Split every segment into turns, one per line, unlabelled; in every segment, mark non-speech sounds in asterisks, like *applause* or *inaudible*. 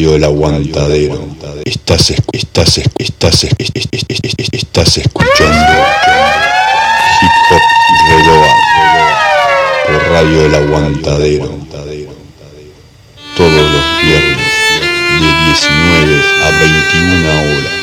Radio el aguantadero. Estás, estás, estás, estás, escuchando Hip Hop Reloa por Radio El Aguantadero. Todos los viernes de 19 a 21 horas.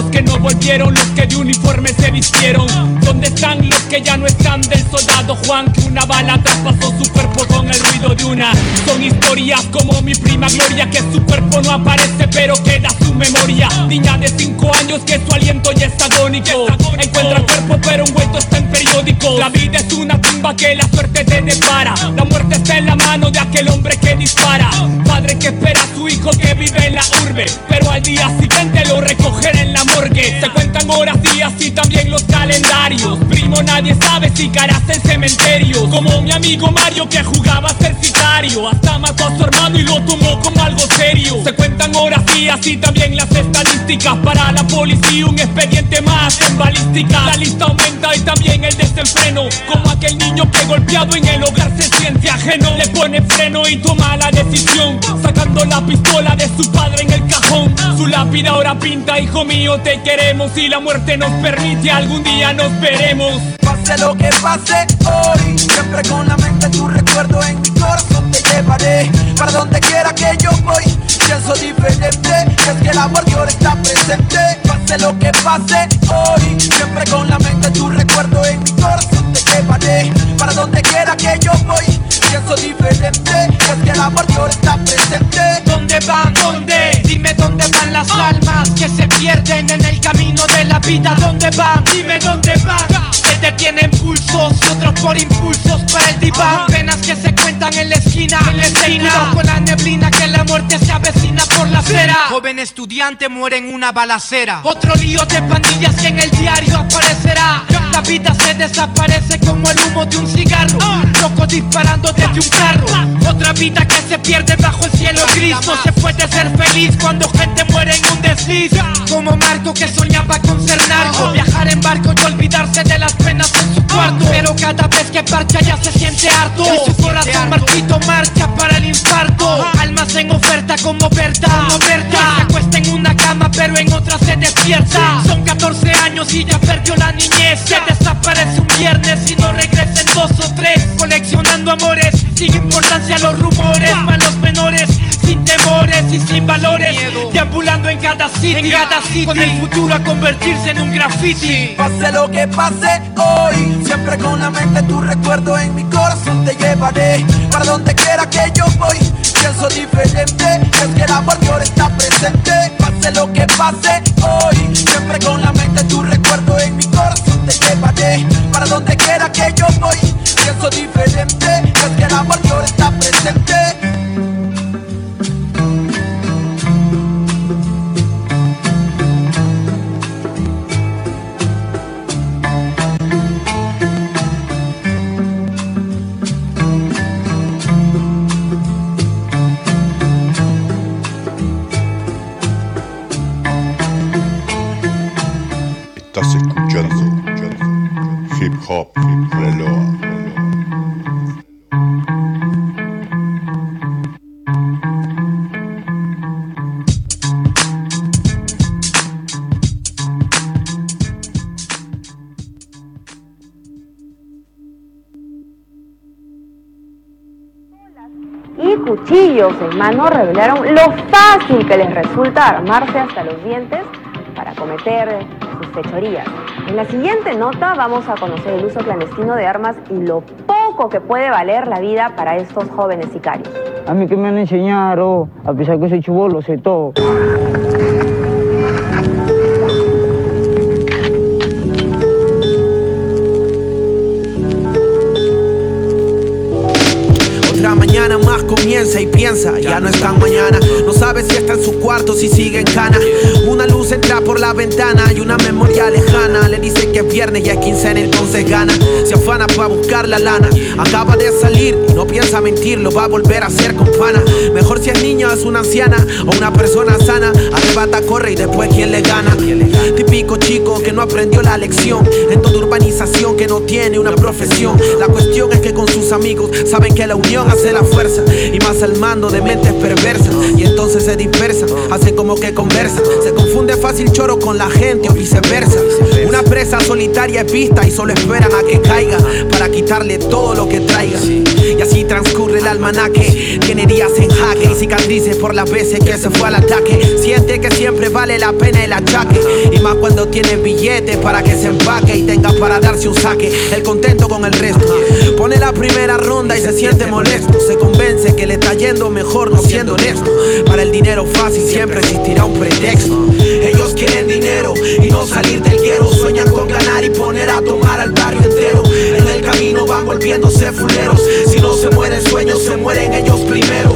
Los que no
volvieron, los que de uniforme se vistieron. ¿Dónde están los que ya no están del soldado Juan que una bala traspasó su cuerpo con el ruido de una? Son historias como mi prima Gloria que su cuerpo no aparece pero queda su memoria. Niña de 5 años que su aliento ya es agónico. Encuentra cuerpo pero envuelto está en periódico. La vida es una tumba que la suerte te depara. La muerte está en la mano de aquel hombre que dispara. Padre que espera a su hijo que vive en la urbe, pero al día siguiente lo recogerá en la morgue. Se cuentan horas, días y también los calendarios. Primo, nadie sabe si caras en cementerio. Como mi amigo Mario que jugaba a ser sicario. Hasta mató a su hermano y lo tomó como algo serio. Se cuentan horas, días y también las estadísticas. Para la policía, un expediente más en balística. La lista aumenta y también el desenfreno. Como aquel niño que golpeado en el hogar se siente ajeno. Le pone freno y toma la decisión. Sacando la pistola de su padre en el cajón. Su lápida ahora pinta, hijo mío, te queremos. Y la muerte nos permite, algún día nos veremos.
Pase lo que pase hoy, siempre con la mente tu recuerdo en mi corazón te llevaré. Para donde quiera que yo voy, pienso diferente. Es que el amor de ahora está presente. Pase lo que pase hoy, siempre con la mente tu recuerdo en mi corazón te llevaré. Para donde quiera que yo voy, pienso diferente. Es que el amor de ahora está presente.
¿Dónde van? ¿Dónde? Dime dónde van las almas que se pierden en el camino de la vida. ¿Dónde van? Dime dónde van. Detienen pulsos y otros por impulsos para el diván. Penas que se cuentan en la esquina, en la esquina. Con la neblina que la muerte se avecina por la acera. Joven estudiante muere en una balacera. Otro lío de pandillas que en el diario aparecerá. La vida se desaparece como el humo de un cigarro. Loco disparando desde un carro. Otra vida que se pierde bajo el cielo gris. No se puede ser feliz cuando gente muere en un desliz. Como Marco que soñaba con ser narco. Viajar en barco y olvidarse de las penas cuarto. Pero cada vez que parcha ya se siente harto. Y su corazón marchito marcha para el infarto. Almas en oferta como Berta. Como Berta. Se acuesta en una cama pero en otra se despierta. Son 14 años y ya perdió la niñez. Se desaparece un viernes y no regresa en dos o tres. Coleccionando amores sin importancia los rumores. Malos menores sin temores y sin valores. Deambulando en cada sitio. En cada sitio. Con el futuro a convertirse en un graffiti.
Pase lo que pase hoy, siempre con la mente tu recuerdo en mi corazón te llevaré. Para donde quiera que yo voy, pienso diferente. Es que el amor de ahora está presente. Pase lo que pase hoy, siempre con la mente tu recuerdo en mi corazón te llevaré. Para donde quiera que yo voy, pienso diferente. Es que el amor ahora está presente.
Estás escuchando Hip Hop Reloj.
cuchillos en mano revelaron lo fácil que les resulta armarse hasta los dientes para cometer en la siguiente nota vamos a conocer el uso clandestino de armas y lo poco que puede valer la vida para estos jóvenes sicarios.
A mí que me han enseñado, a pesar que soy chubolo, sé todo.
Otra mañana más comienza y piensa, ya no es tan mañana. No sabe si está en su cuarto, si sigue en cana. Una luz entra por la ventana y una memoria lejana le dice que es viernes y es quincena, entonces gana. Se afana para buscar la lana. Acaba de salir y no piensa mentir, lo va a volver a hacer con pana. Mejor si es niña, es una anciana o una persona sana. Arrebata, corre y después quién le gana. Típico chico que no aprendió la lección. En toda urbanización que no tiene una profesión. La cuestión es que con sus amigos saben que la unión hace la fuerza. Y más al mando de mentes perversas. Y entonces se dispersan, hacen como que conversan. Se confunde fácil choro con la gente o viceversa. Una presa solitaria es vista y solo esperan a que caiga para quitarle todo lo que traiga. Y así transcurre el almanaque. Tiene días en jaque y cicatrices por las veces que se fue al ataque. Siente que siempre vale la pena el achaque. Y más cuando tiene billetes para que se empaque y tenga para darse un saque. El contento con el resto. Pone la primera ronda y se siente molesto. Se convence que le está yendo mejor no siendo honesto. Para el dinero fácil siempre existirá un pretexto. Ellos quieren dinero y no salir del guero. Sueñan con ganar y poner a tomar al barrio entero. En el camino van volviéndose fuleros. Si no se mueren sueños, se mueren ellos primero.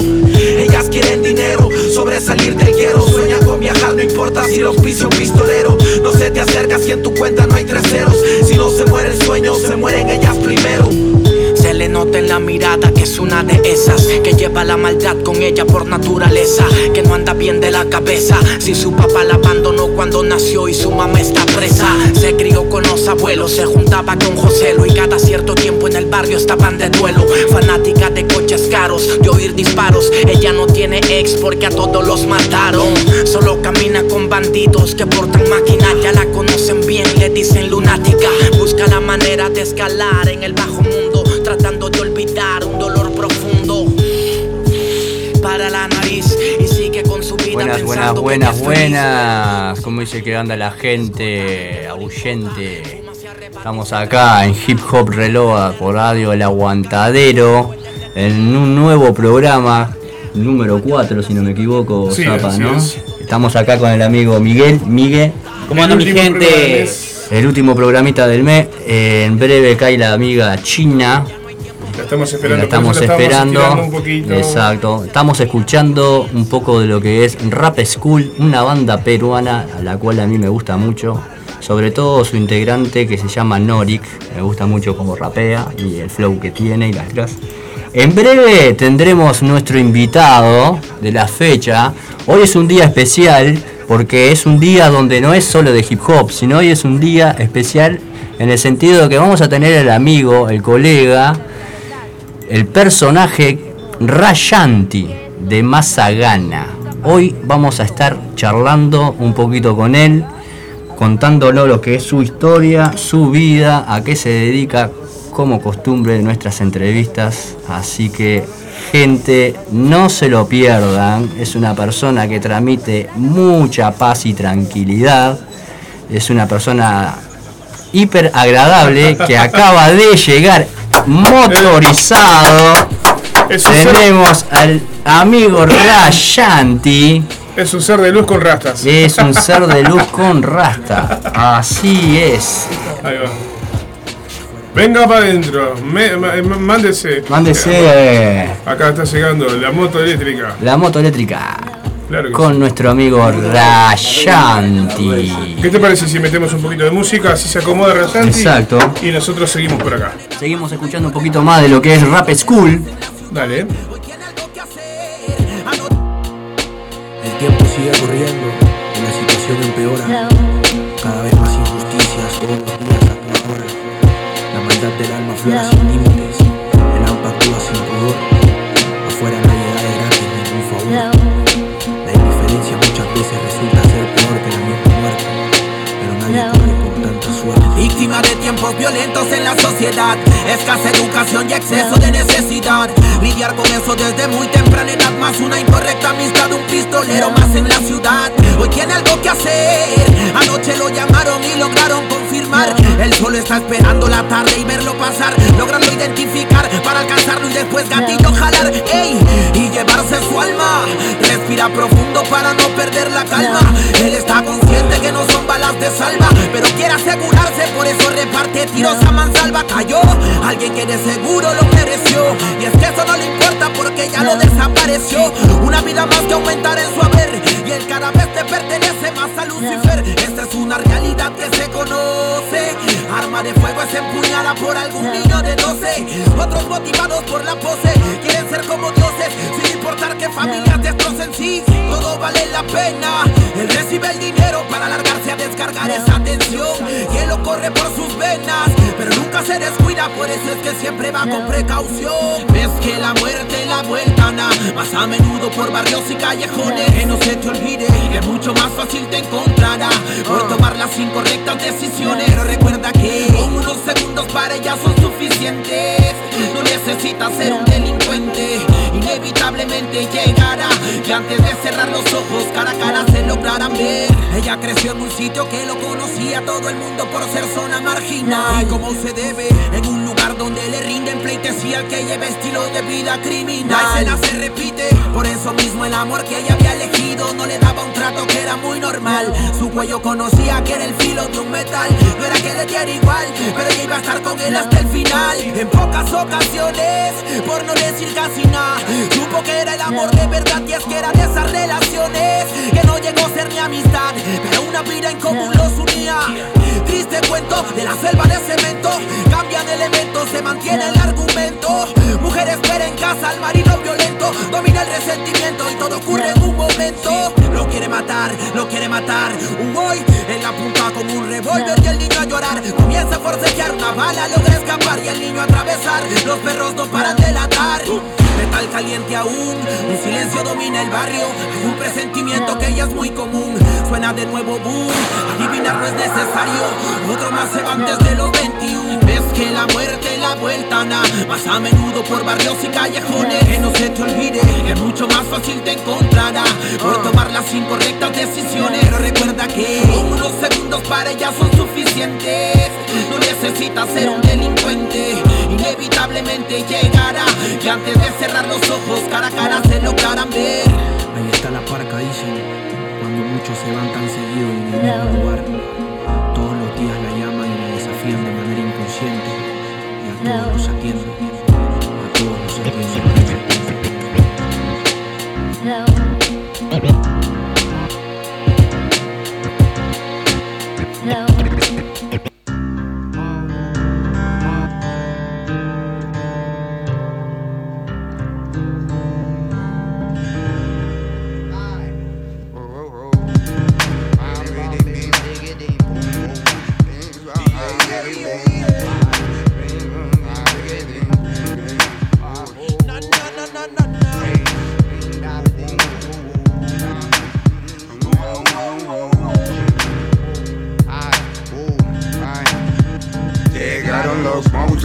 Ellas quieren dinero, sobresalir del guero. Sueñan con viajar, no importa si los pisa un pistolero. No se te acercas si en tu cuenta no hay tres ceros. Si no se mueren sueños, se mueren ellas primero.
Le nota en la mirada que es una de esas que lleva la maldad con ella por naturaleza, que no anda bien de la cabeza. Si su papá la abandonó cuando nació y su mamá está presa, se crió con los abuelos, se juntaba con Joselo y cada cierto tiempo en el barrio estaban de duelo. Fanática de coches caros, de oír disparos. Ella no tiene ex porque a todos los mataron. Solo camina con bandidos que portan maquinaria, la conocen bien, le dicen lunática. Busca la manera de escalar en el bajo mundo
Buenas, buenas, buenas. ¿Cómo dice que anda la gente? Ahuyente. Estamos acá en Hip Hop Reloa por Radio El Aguantadero. En un nuevo programa, número 4, si no me equivoco,
Sí,
Zapa, ¿no?
es.
Estamos acá con el amigo Miguel. Miguel,
¿Cómo anda mi gente?
el último programita del mes. Eh, en breve cae la amiga China.
La estamos esperando.
La estamos
la
esperando.
un poquito.
Exacto. Estamos escuchando un poco de lo que es Rap School, una banda peruana a la cual a mí me gusta mucho. Sobre todo su integrante que se llama Norik. Me gusta mucho cómo rapea y el flow que tiene y las clases. En breve tendremos nuestro invitado de la fecha. Hoy es un día especial porque es un día donde no es solo de hip hop, sino hoy es un día especial en el sentido de que vamos a tener el amigo, el colega, el personaje Rayanti de Mazagana. Hoy vamos a estar charlando un poquito con él, contándolo lo que es su historia, su vida, a qué se dedica, como costumbre de nuestras entrevistas. Así que, gente, no se lo pierdan. Es una persona que transmite mucha paz y tranquilidad. Es una persona hiper agradable que acaba de llegar motorizado.
Es un, ser,
Tenemos al amigo Rayanti.
es un ser de luz con rastas.
Es un ser de luz con rasta. Así es.
Ahí va. Venga para adentro. Ma- mándese.
Mándese
Acá está llegando la moto eléctrica.
la moto eléctrica
Claro que
con
sí.
nuestro amigo Rayanti.
¿Qué te parece si metemos un poquito de música? Así se acomoda Rayanti.
Exacto.
Y nosotros seguimos por acá.
Seguimos escuchando un poquito más de lo que es Rap School.
Dale.
El tiempo sigue corriendo y la situación empeora. Cada vez más injusticias, todos los días a todas horas. La maldad del alma aflora sin límites. De tiempos violentos en la sociedad, escasa educación y exceso de necesidad. Lidiar con eso desde muy temprana edad, más una incorrecta amistad, un pistolero más en la ciudad. Hoy tiene algo que hacer. Anoche lo llamaron y lograron confirmar. Él solo está esperando la tarde y verlo pasar, lograrlo identificar para alcanzarlo y después gatillo jalar. Ey, y llevarse su alma. Respira profundo para no perder la calma. Él está consciente que no son balas de salva, pero quiere asegurarse, por eso reparte tiros a mansalva. Cayó alguien que de seguro lo mereció. Y es que eso no le importa porque ya lo desapareció. Una vida más que aumentar en su haber. Y él cada te pertenece más a Lucifer. Esta es una realidad que se conoce. Arma de fuego es empuñada por algún niño de 12. Otros motivados por la pose quieren ser como dioses. Sin importar que familias destrocen sí. Todo vale la pena. Él recibe el dinero para largarse a descargar esa tensión. Y él lo corre por sus venas. Pero nunca se descuida, por eso es que siempre va con precaución. Ves que la muerte la vuelta na, más a menudo por barrios y callejones. Que no se te olvide que mucho más fácil te encontrará por tomar las incorrectas decisiones. Pero recuerda que con unos segundos para ella son suficientes. No necesitas ser un delincuente, inevitablemente llegará. Y antes de cerrar los ojos, cara a cara se lograrán ver. Ella creció en un sitio que lo conocía todo el mundo por ser zona marginal. Y como se debe, en un lugar donde le pleitesía al que lleva estilo de vida criminal. La escena se repite, por eso mismo el amor que ella había elegido no le daba un trato que era muy normal. Su cuello conocía que era el filo de un metal. No era que le diera igual, pero ella iba a estar con él hasta el final. En pocas ocasiones, por no decir casi nada, supo que era el amor de verdad y es que era de esas relaciones que no llegó a ser ni amistad, pero una vida en común los unía. Triste cuento de la selva de cemento, cambian elementos, se mantiene el argumento. Mujer espera en casa al marido violento, domina el resentimiento y todo ocurre en un momento. Lo quiere matar, lo quiere matar. Un hoy en la punta con un revólver y el niño a llorar. Comienza a forcejear una bala, logra escapar y el niño a atravesar. Los perros no paran de ladrar. Metal caliente aún, un silencio domina el barrio. Hay un presentimiento que ya es muy común. Suena de nuevo boom, adivinar no es necesario. Otro más se van desde los 21. Que la muerte la vuelta na, más a menudo por barrios y callejones. Que no se te olvide que mucho más fácil te encontrará por tomar las incorrectas decisiones. Pero recuerda que unos segundos para ella son suficientes. No necesitas ser un delincuente, inevitablemente llegará. Y antes de cerrar los ojos, cara a cara se lograrán ver.
Ahí está la parca, dicen, cuando muchos se van tan seguido en el mismo lugar. Y a todos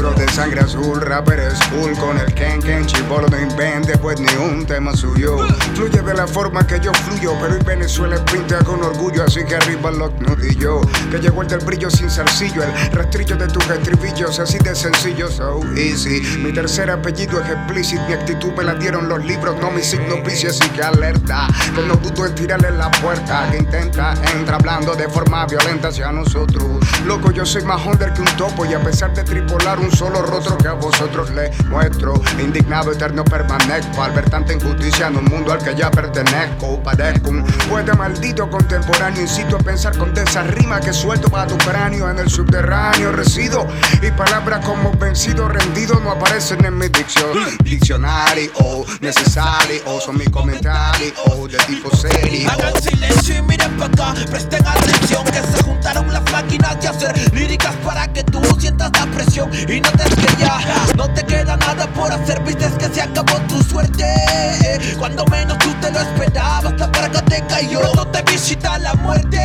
monstruos de sangre azul, rapper es con el Ken Ken, chibolo no invente, pues ni un tema suyo. Fluye de la forma que yo fluyo, pero en Venezuela pinta con orgullo, así que arriba los nudillos. Que llegó el del brillo sin zarcillo, el rastrillo de tus estribillos, así de sencillo, so easy. Mi tercer apellido es explícito, mi actitud me la dieron los libros, no mi signo vicio, así que alerta. Que no dudo en tirarle la puerta, que intenta, entra hablando de forma violenta hacia nosotros. Loco, yo soy más under que un topo y a pesar de tripolar un solo rostro que a vosotros le muestro, indignado eterno permanezco al ver tanta injusticia en un mundo al que ya pertenezco. Padezco un poeta maldito contemporáneo, incito a pensar con esa rima que suelto para tu cráneo en el subterráneo resido y palabras como vencido, rendido no aparecen en mi dicción. Diccionario o necesario o son mis comentarios o de tipo serio.
Hagan silencio y miren para acá, presten atención que se juntaron las máquinas de hacer líricas para que tú sientas la presión no te queda nada por hacer, viste que se acabó tu suerte. Cuando menos tú te lo esperabas, la parca te cayó, no te visita la muerte.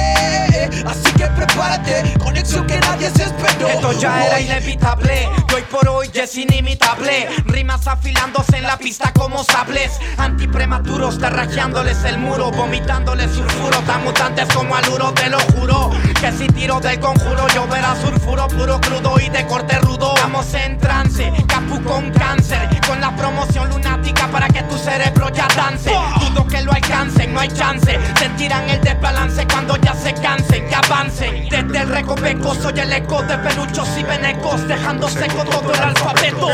Así que prepárate conexión que nadie se esperó.
Esto ya era inevitable, y hoy por hoy ya es inimitable. Rimas afilándose en la pista como sables. Antiprematuros, tarrajeándoles el muro, vomitándoles sulfuro. Tan mutantes como aluro, te lo juro. Que si tiro del conjuro, lloverá sulfuro puro, crudo y de corte rudo. Vamos en trance, capu con cáncer. Con la promoción lunática para que tu cerebro ya dance. Dudo que lo alcancen, no hay chance. Sentirán el desbalance cuando ya se cansen, que avancen. Desde el recoveco soy el eco de peluchos y venecos, dejando seco todo el alfabeto.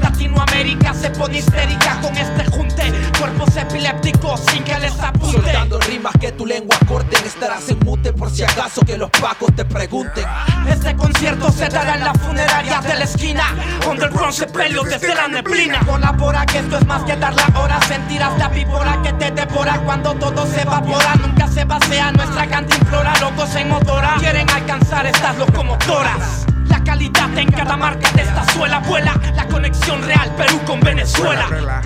Latinoamérica se pone histérica con este junte. Cuerpos epilépticos sin que les apunte.
Soltando rimas que tu lengua corten, estarás en mute por si acaso que los pacos te pregunten.
Este concierto se dará en la funeraria de la esquina, Underground se pelo desde la neblina. Colabora que esto es más que dar la hora, sentirás la víbora que te devora cuando todo se evapora. Nunca se vacía nuestra cantimplora, locos en motora. Quieren alcanzar estas locomotoras. La calidad en cada marca de esta suela vuela. La conexión real Perú con Venezuela.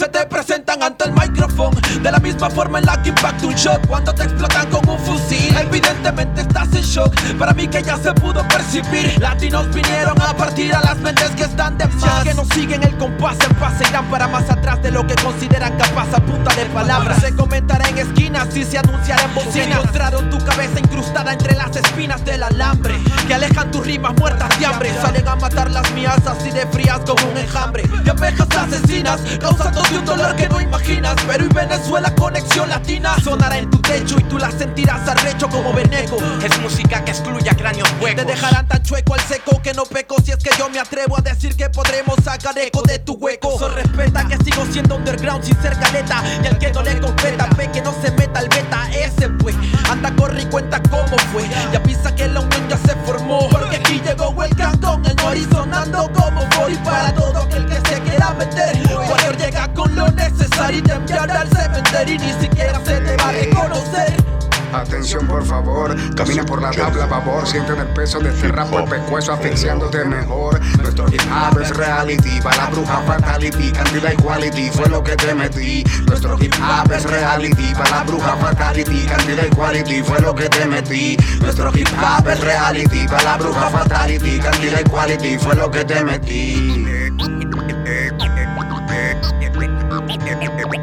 Se te presentan ante el micrófono. De la misma forma en la que impacta un shot Cuando te explotan con un fusil. Evidentemente estás en shock. Para mí que ya se pudo percibir. Latinos vinieron a partir a las mentes que están de más. Que no siguen el compás en paz Se irán para más atrás de lo que consideran capaz. A punta de palabras Se comentará en esquinas y se anunciará en bocinas. Encontraron tu cabeza incrustada entre las espinas del alambre Que alejan tus rimas muertas de hambre. Salen a matar las mías así de frías como un enjambre. De abejas asesinas causando un dolor que no imaginas Pero y Venezuela conexión latina Sonará en tu techo y tú la sentirás arrecho como veneco
Es música que excluye a cráneos huecos.
Te dejarán tan chueco al seco que no peco Si es que yo me atrevo a decir que podremos sacar eco de tu hueco. So respeta que sigo siendo underground sin ser caleta Y al que no le competa ve que no se meta el beta Ese pues anda corre y cuenta cómo fue. Y avisa que la unión ya se formó Porque aquí llegó el cantón El nori sonando como voy Para todo aquel que quiera meter llega con lo necesario y te enviará al cementerio ni siquiera se te va a reconocer.
Atención por favor, camina por la tabla babor, siente el peso de este rap el pecueso asfixiándote mejor. Nuestro hip hop es reality, para la bruja fatality, cantidad equality fue lo que te metí. Nuestro hip hop es reality, para la bruja fatality, cantidad equality fue lo que te metí. Nuestro hip hop es reality, para la bruja fatality, cantidad equality fue lo que te metí.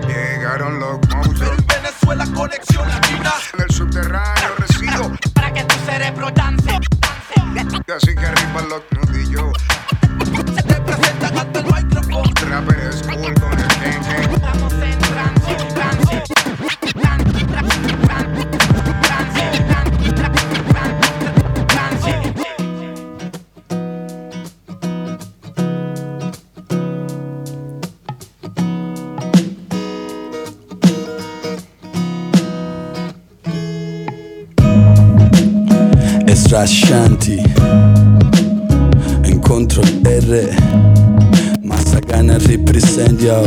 Llegaron los monstruos.
En Venezuela conexión latina.
En el subterráneo resido.
Para que tu cerebro dance.
Y así que arriba los nudillos.
Se te presentan ante el micrófono.
Rapper es cool con el gen
Vamos en trance, trance.
Es strascianti. Incontro R Massacana ripresendia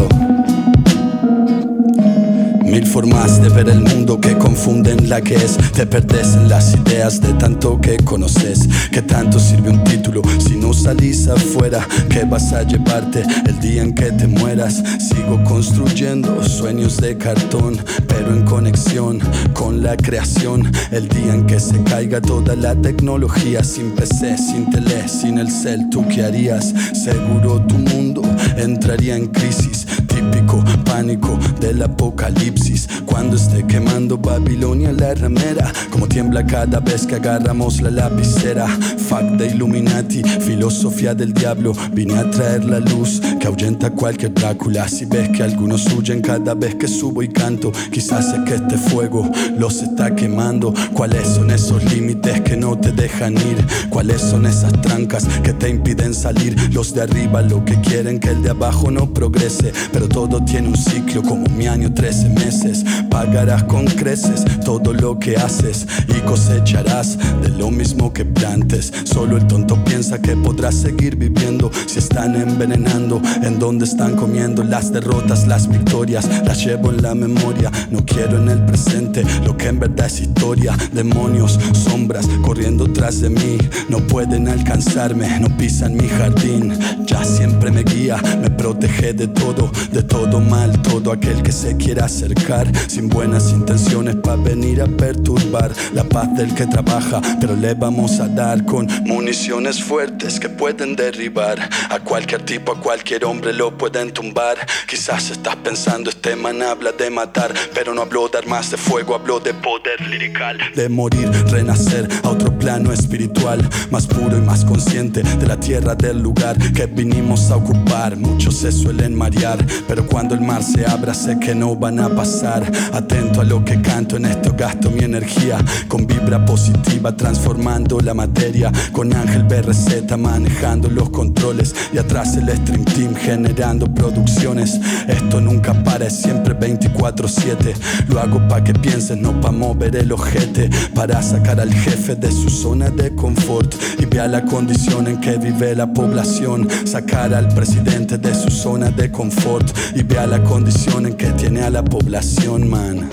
Mil formas de ver el mundo que confunden la que es. Te perdes en las ideas de tanto que conoces. Que tanto sirve un título si no salís afuera? Que vas a llevarte el día en que te mueras? Sigo construyendo sueños de cartón, pero en conexión con la creación. El día en que se caiga toda la tecnología, sin PC, sin tele, sin el cel, ¿tú qué harías? Seguro tu mundo entraría en crisis. Típico pánico del apocalipsis. Cuando esté quemando Babilonia la ramera, como tiembla cada vez que agarramos la lapicera. De Illuminati, filosofía del diablo. Vine a traer la luz que ahuyenta cualquier Drácula. Si ves que algunos huyen cada vez que subo y canto, quizás es que este fuego los está quemando. ¿Cuáles son esos límites que no te dejan ir? ¿Cuáles son esas trancas que te impiden salir? Los de arriba lo que quieren que el de abajo no progrese, pero todo tiene un ciclo como mi año 13 meses. Pagarás con creces todo lo que haces y cosecharás de lo mismo que plantes. Solo el tonto piensa que podrás seguir viviendo si están envenenando en donde están comiendo las derrotas, las victorias, las llevo en la memoria. No quiero en el presente lo que en verdad es historia. Demonios, sombras corriendo tras de mí, no pueden alcanzarme, no pisan mi jardín. Ya siempre me guía, me protege de todo, todo mal, todo aquel que se quiera acercar sin buenas intenciones para venir a perturbar la paz del que trabaja, pero le vamos a dar con municiones fuertes que pueden derribar a cualquier tipo, a cualquier hombre lo pueden tumbar. Quizás estás pensando, este man habla de matar, pero no habló de armas de fuego, habló de poder lirical, de morir, renacer a otro plano espiritual, más puro y más consciente de la tierra del lugar que vinimos a ocupar. Muchos se suelen marear, pero cuando el mar se abra sé que no van a pasar. Atento a lo que canto, en esto gasto mi energía con vibra positiva, transformando la materia. Con Ángel BRZ manejando los controles y atrás el Stream Team generando producciones. Esto nunca para, es siempre 24-7. Lo hago pa' que pienses, no pa' mover el ojete. Para sacar al jefe de su zona de confort y vea la condición en que vive la población. Sacar al presidente de su zona de confort y vea la condición en que tiene a la población, man.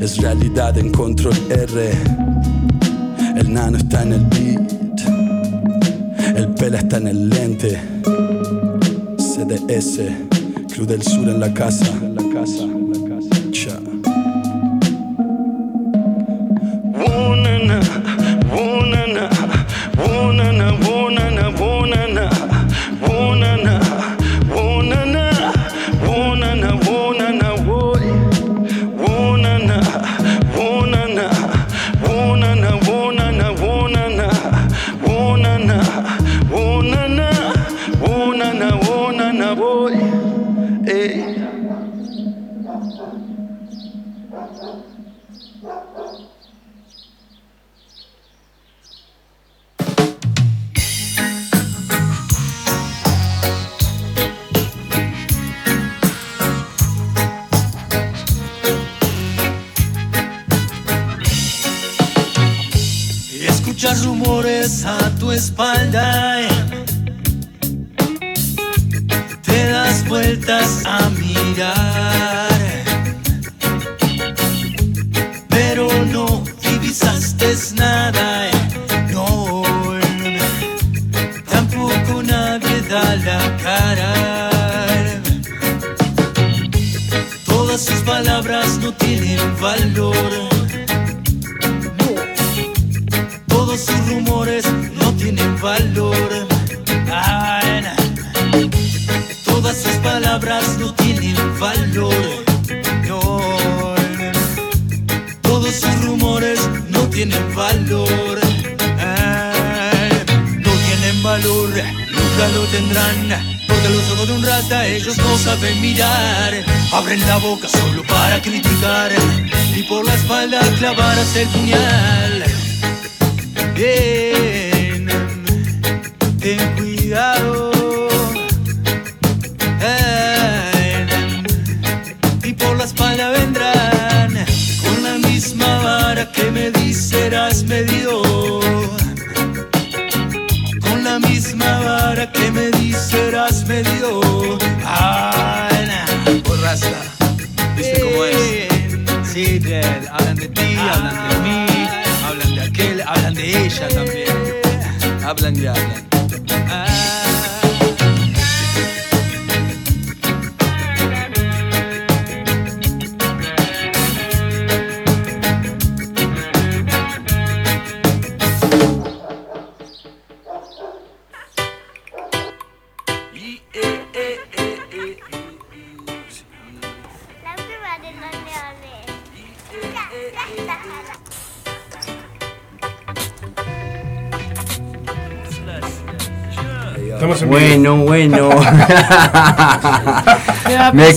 Es realidad en control R. El nano está en el beat. El pela está en el lente. CDS. Club del Sur. En la casa.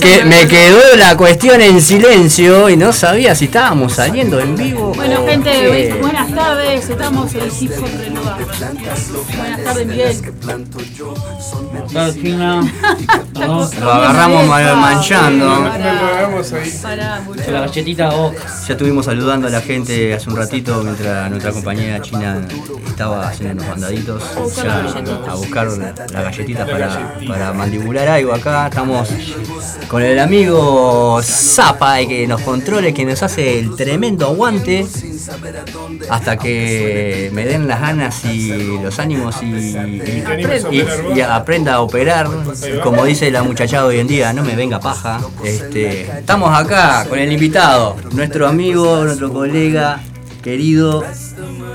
Me, que- me
quedó la cuestión en silencio y no sabía si estábamos saliendo en vivo.
Bueno,
o
gente,
qué.
buenas tardes. Estamos en el Hop Reloa. Buenas tardes, Miguel. *laughs*
Lo agarramos ma- manchando. La galletita Ya estuvimos saludando a la gente hace un ratito mientras nuestra compañera china estaba haciendo unos mandaditos ya a buscar las galletitas para, para mandibular algo acá. Estamos con el amigo Zapa que nos controle, que nos hace el tremendo aguante hasta que me den las ganas y los ánimos y, y- y- y aprenda a operar. Como dice la muchachada hoy en día, no me venga paja. Este, estamos acá con el invitado, nuestro amigo, nuestro colega querido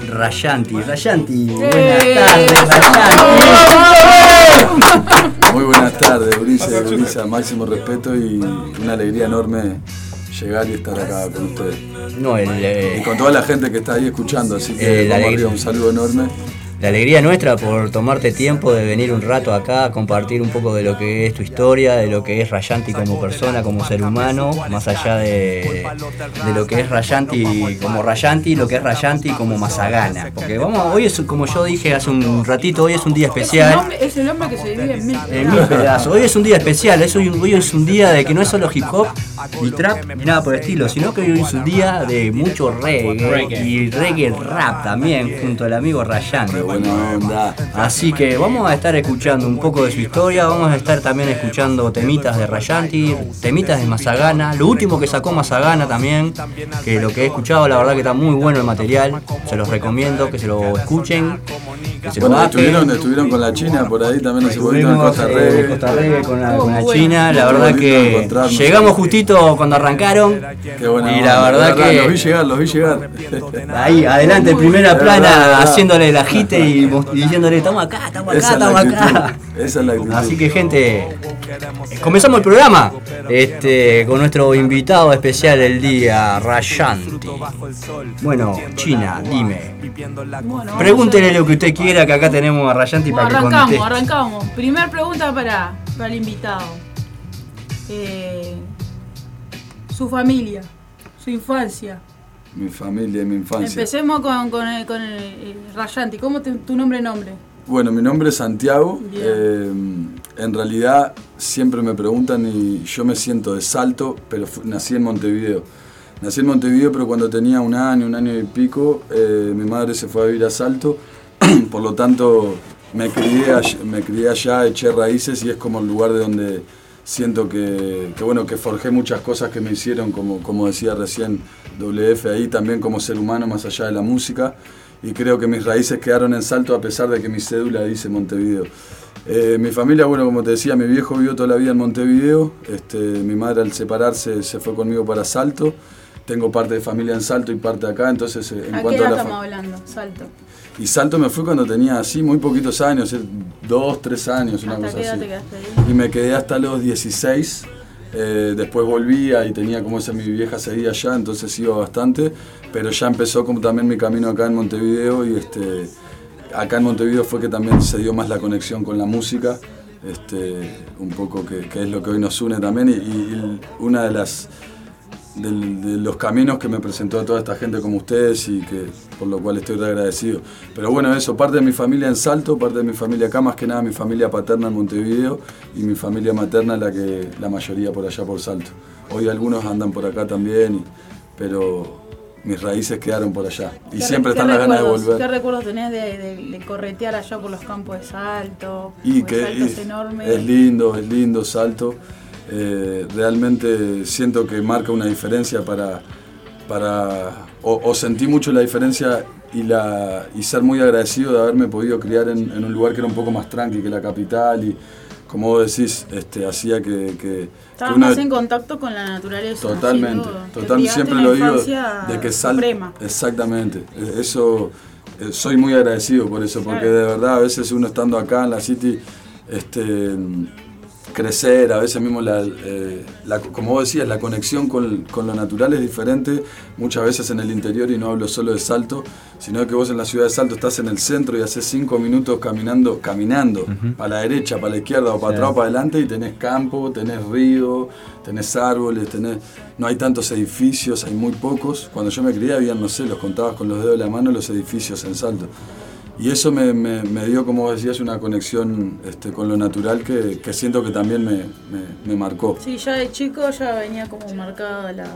Rayanti. Rayanti, buenas tardes, Rayanti.
Muy buenas tardes, Ulises, Ulises, máximo respeto y una alegría enorme llegar y estar acá con ustedes.
No, el, eh,
Y con toda la gente que está ahí escuchando, así que
Eh, la
vamos
alegría.
arriba, un saludo enorme.
La alegría nuestra por tomarte tiempo de venir un rato acá a compartir un poco de lo que es tu historia, de lo que es Rayanti como persona, como ser humano, más allá de, de lo que es Rayanti como Rayanti lo que es Rayanti como Mazagana. Porque vamos, hoy es, como yo dije hace un ratito, hoy es un día especial.
es el hombre que se divide en mil
En mil pedazos. Hoy es un día especial, es hoy, hoy es un día de que no es solo hip hop, ni trap, ni nada por el estilo, sino que hoy es un día de mucho reggae,
Reggae.
y reggae rap también, junto al amigo Rayanti. Así que vamos a estar escuchando un poco de su historia, vamos a estar también escuchando temitas de Rayanti, temitas de Mazagana, lo último que sacó Mazagana también, que lo que he escuchado la verdad que está muy bueno el material, se los recomiendo que se lo escuchen, que se
Bueno, estuvieron, estuvieron con la China por ahí también hace poquito en
Estuvimos,
Costa
eh. Costa Reggae con la, con la
Muy
China, la verdad que llegamos justito cuando arrancaron.
Qué buena
y la
onda,
verdad
de Los vi
que
llegar, los vi llegar.
ahí adelante en primera plana haciéndole la jite y diciéndole estamos acá, estamos acá, estamos acá.
Esa es la actitud.
Así que gente, comenzamos el programa este, con nuestro invitado especial del día, Rayanti. Bueno, China, dime.
Bueno,
Pregúntele lo que usted quiera, que acá tenemos a Rayanti
Bueno,
para que
arrancamos,
conteste.
arrancamos. Primer pregunta para, para el invitado. Eh, su familia, su infancia.
Mi familia y mi infancia.
Empecemos con, con, el, con el- Rayanti. ¿Cómo te- tu nombre nombre?
Bueno, mi nombre es Santiago. Eh, en realidad siempre me preguntan y yo me siento de Salto, pero nací en Montevideo. Nací en Montevideo, pero cuando tenía un año, un año y pico, eh, mi madre se fue a vivir a Salto. *clears throat* Por lo tanto, me crié, me crié allá, eché raíces y es como el lugar de donde siento que, que, bueno, que forjé muchas cosas que me hicieron, como, como decía recién WF ahí, también como ser humano más allá de la música. Y creo que mis raíces quedaron en Salto a pesar de que mi cédula dice Montevideo. Eh, mi familia, bueno, como te decía, mi viejo vivió toda la vida en Montevideo. Este, mi madre al separarse se fue conmigo para Salto. Tengo parte de familia en Salto y parte acá, entonces eh, en
¿A qué
a la
estamos hablando? Salto.
Y Salto me fui cuando tenía así muy poquitos años, eh, dos, tres años, una
¿Hasta
cosa
qué edad
así.
te quedaste ahí?
Y me quedé hasta los 16. eh, después volvía y tenía como esa mi vieja seguía allá, entonces iba bastante. Pero ya empezó como también mi camino acá en Montevideo y este, acá en Montevideo fue que también se dio más la conexión con la música. Este, un poco que, que es lo que hoy nos une también. Y, y una de las del- de los caminos que me presentó a toda esta gente como ustedes y que por lo cual estoy agradecido. Pero bueno, eso, parte de mi familia en Salto, parte de mi familia acá, más que nada mi familia paterna en Montevideo y mi familia materna la que la mayoría por allá por Salto. Hoy algunos andan por acá también, y- pero mis raíces quedaron por allá. Y
¿Qué
siempre
re-
están las ganas de volver.
¿Qué recuerdos tenés de, de- de corretear allá por los campos de salto?
Y que
Salto es
y-
enorme.
es lindo, es lindo, salto. Eh, realmente siento que marca una diferencia para, para o, o sentí mucho la diferencia y, la, y ser muy agradecido de haberme podido criar en, en un lugar que era un poco más tranqui que la capital y como vos decís, este, hacía que, que, que
Estabas
uno-
más en contacto con la naturaleza.
Totalmente,
sin duda. Te
total,
criaste
siempre lo digo de que sal,
suprema.
exactamente, eh, eso eh, soy muy agradecido por eso, porque
Claro.
de verdad a veces uno estando acá en la City, este, crecer, a veces mismo, la, eh, la- como vos decías, la conexión con, con lo natural es diferente, muchas veces en el interior, y no hablo solo de Salto, sino que vos en la ciudad de Salto estás en el centro y haces cinco minutos caminando, caminando, para la derecha, para la izquierda, o para
Sí.
atrás o para adelante, y tenés campo, tenés río, tenés árboles, tenés... No hay tantos edificios, hay muy pocos. Cuando yo me crié había, no sé, los contabas con los dedos de la mano los edificios en Salto. Y eso me, me- me dio, como decías, una conexión este, con lo natural que, que siento que también me, me- marcó.
Sí, ya de chico ya venía como marcada la.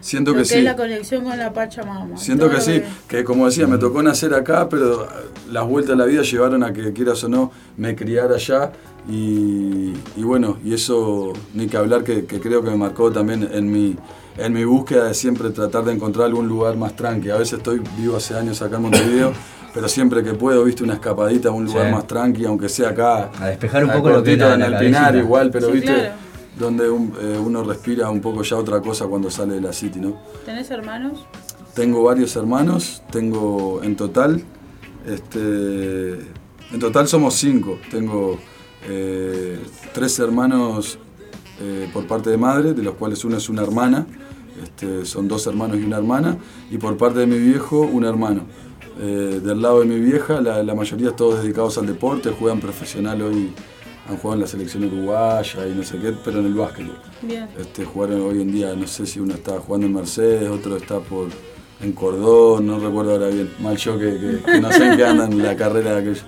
Siento
lo
que
que
sí.
es la conexión con la Pachamama.
Siento que sí, que como decía, me tocó nacer acá, pero las vueltas de la vida llevaron a que, quieras o no, me criara allá. Y, y bueno, y eso ni que hablar que, que creo que me marcó también en mi, en mi búsqueda de siempre tratar de encontrar algún lugar más tranqui. A veces estoy vivo hace años acá en Montevideo, pero siempre que puedo, viste, una escapadita a un lugar
Sí.
más tranqui, aunque sea acá.
A despejar un poco lo que la-
en
la
el Pinar igual, pero
Sí,
viste,
claro.
donde un- eh, uno respira un poco ya otra cosa cuando sale de la city, ¿no?
¿Tenés hermanos?
Tengo varios hermanos, tengo en total, este, en total somos cinco. Tengo eh, tres hermanos eh, por parte de madre, de los cuales uno es una hermana, este, son dos hermanos y una hermana, y por parte de mi viejo, un hermano. Eh, del lado de mi vieja, la, la mayoría todos dedicados al deporte, juegan profesional hoy, han jugado en la selección uruguaya y no sé qué, pero en el básquet.
Bien.
Este, jugaron hoy en día, no sé si uno está jugando en Mercedes, otro está por en Cordón, no recuerdo ahora bien. Mal yo que, que- que no sé en qué andan la carrera de aquellos.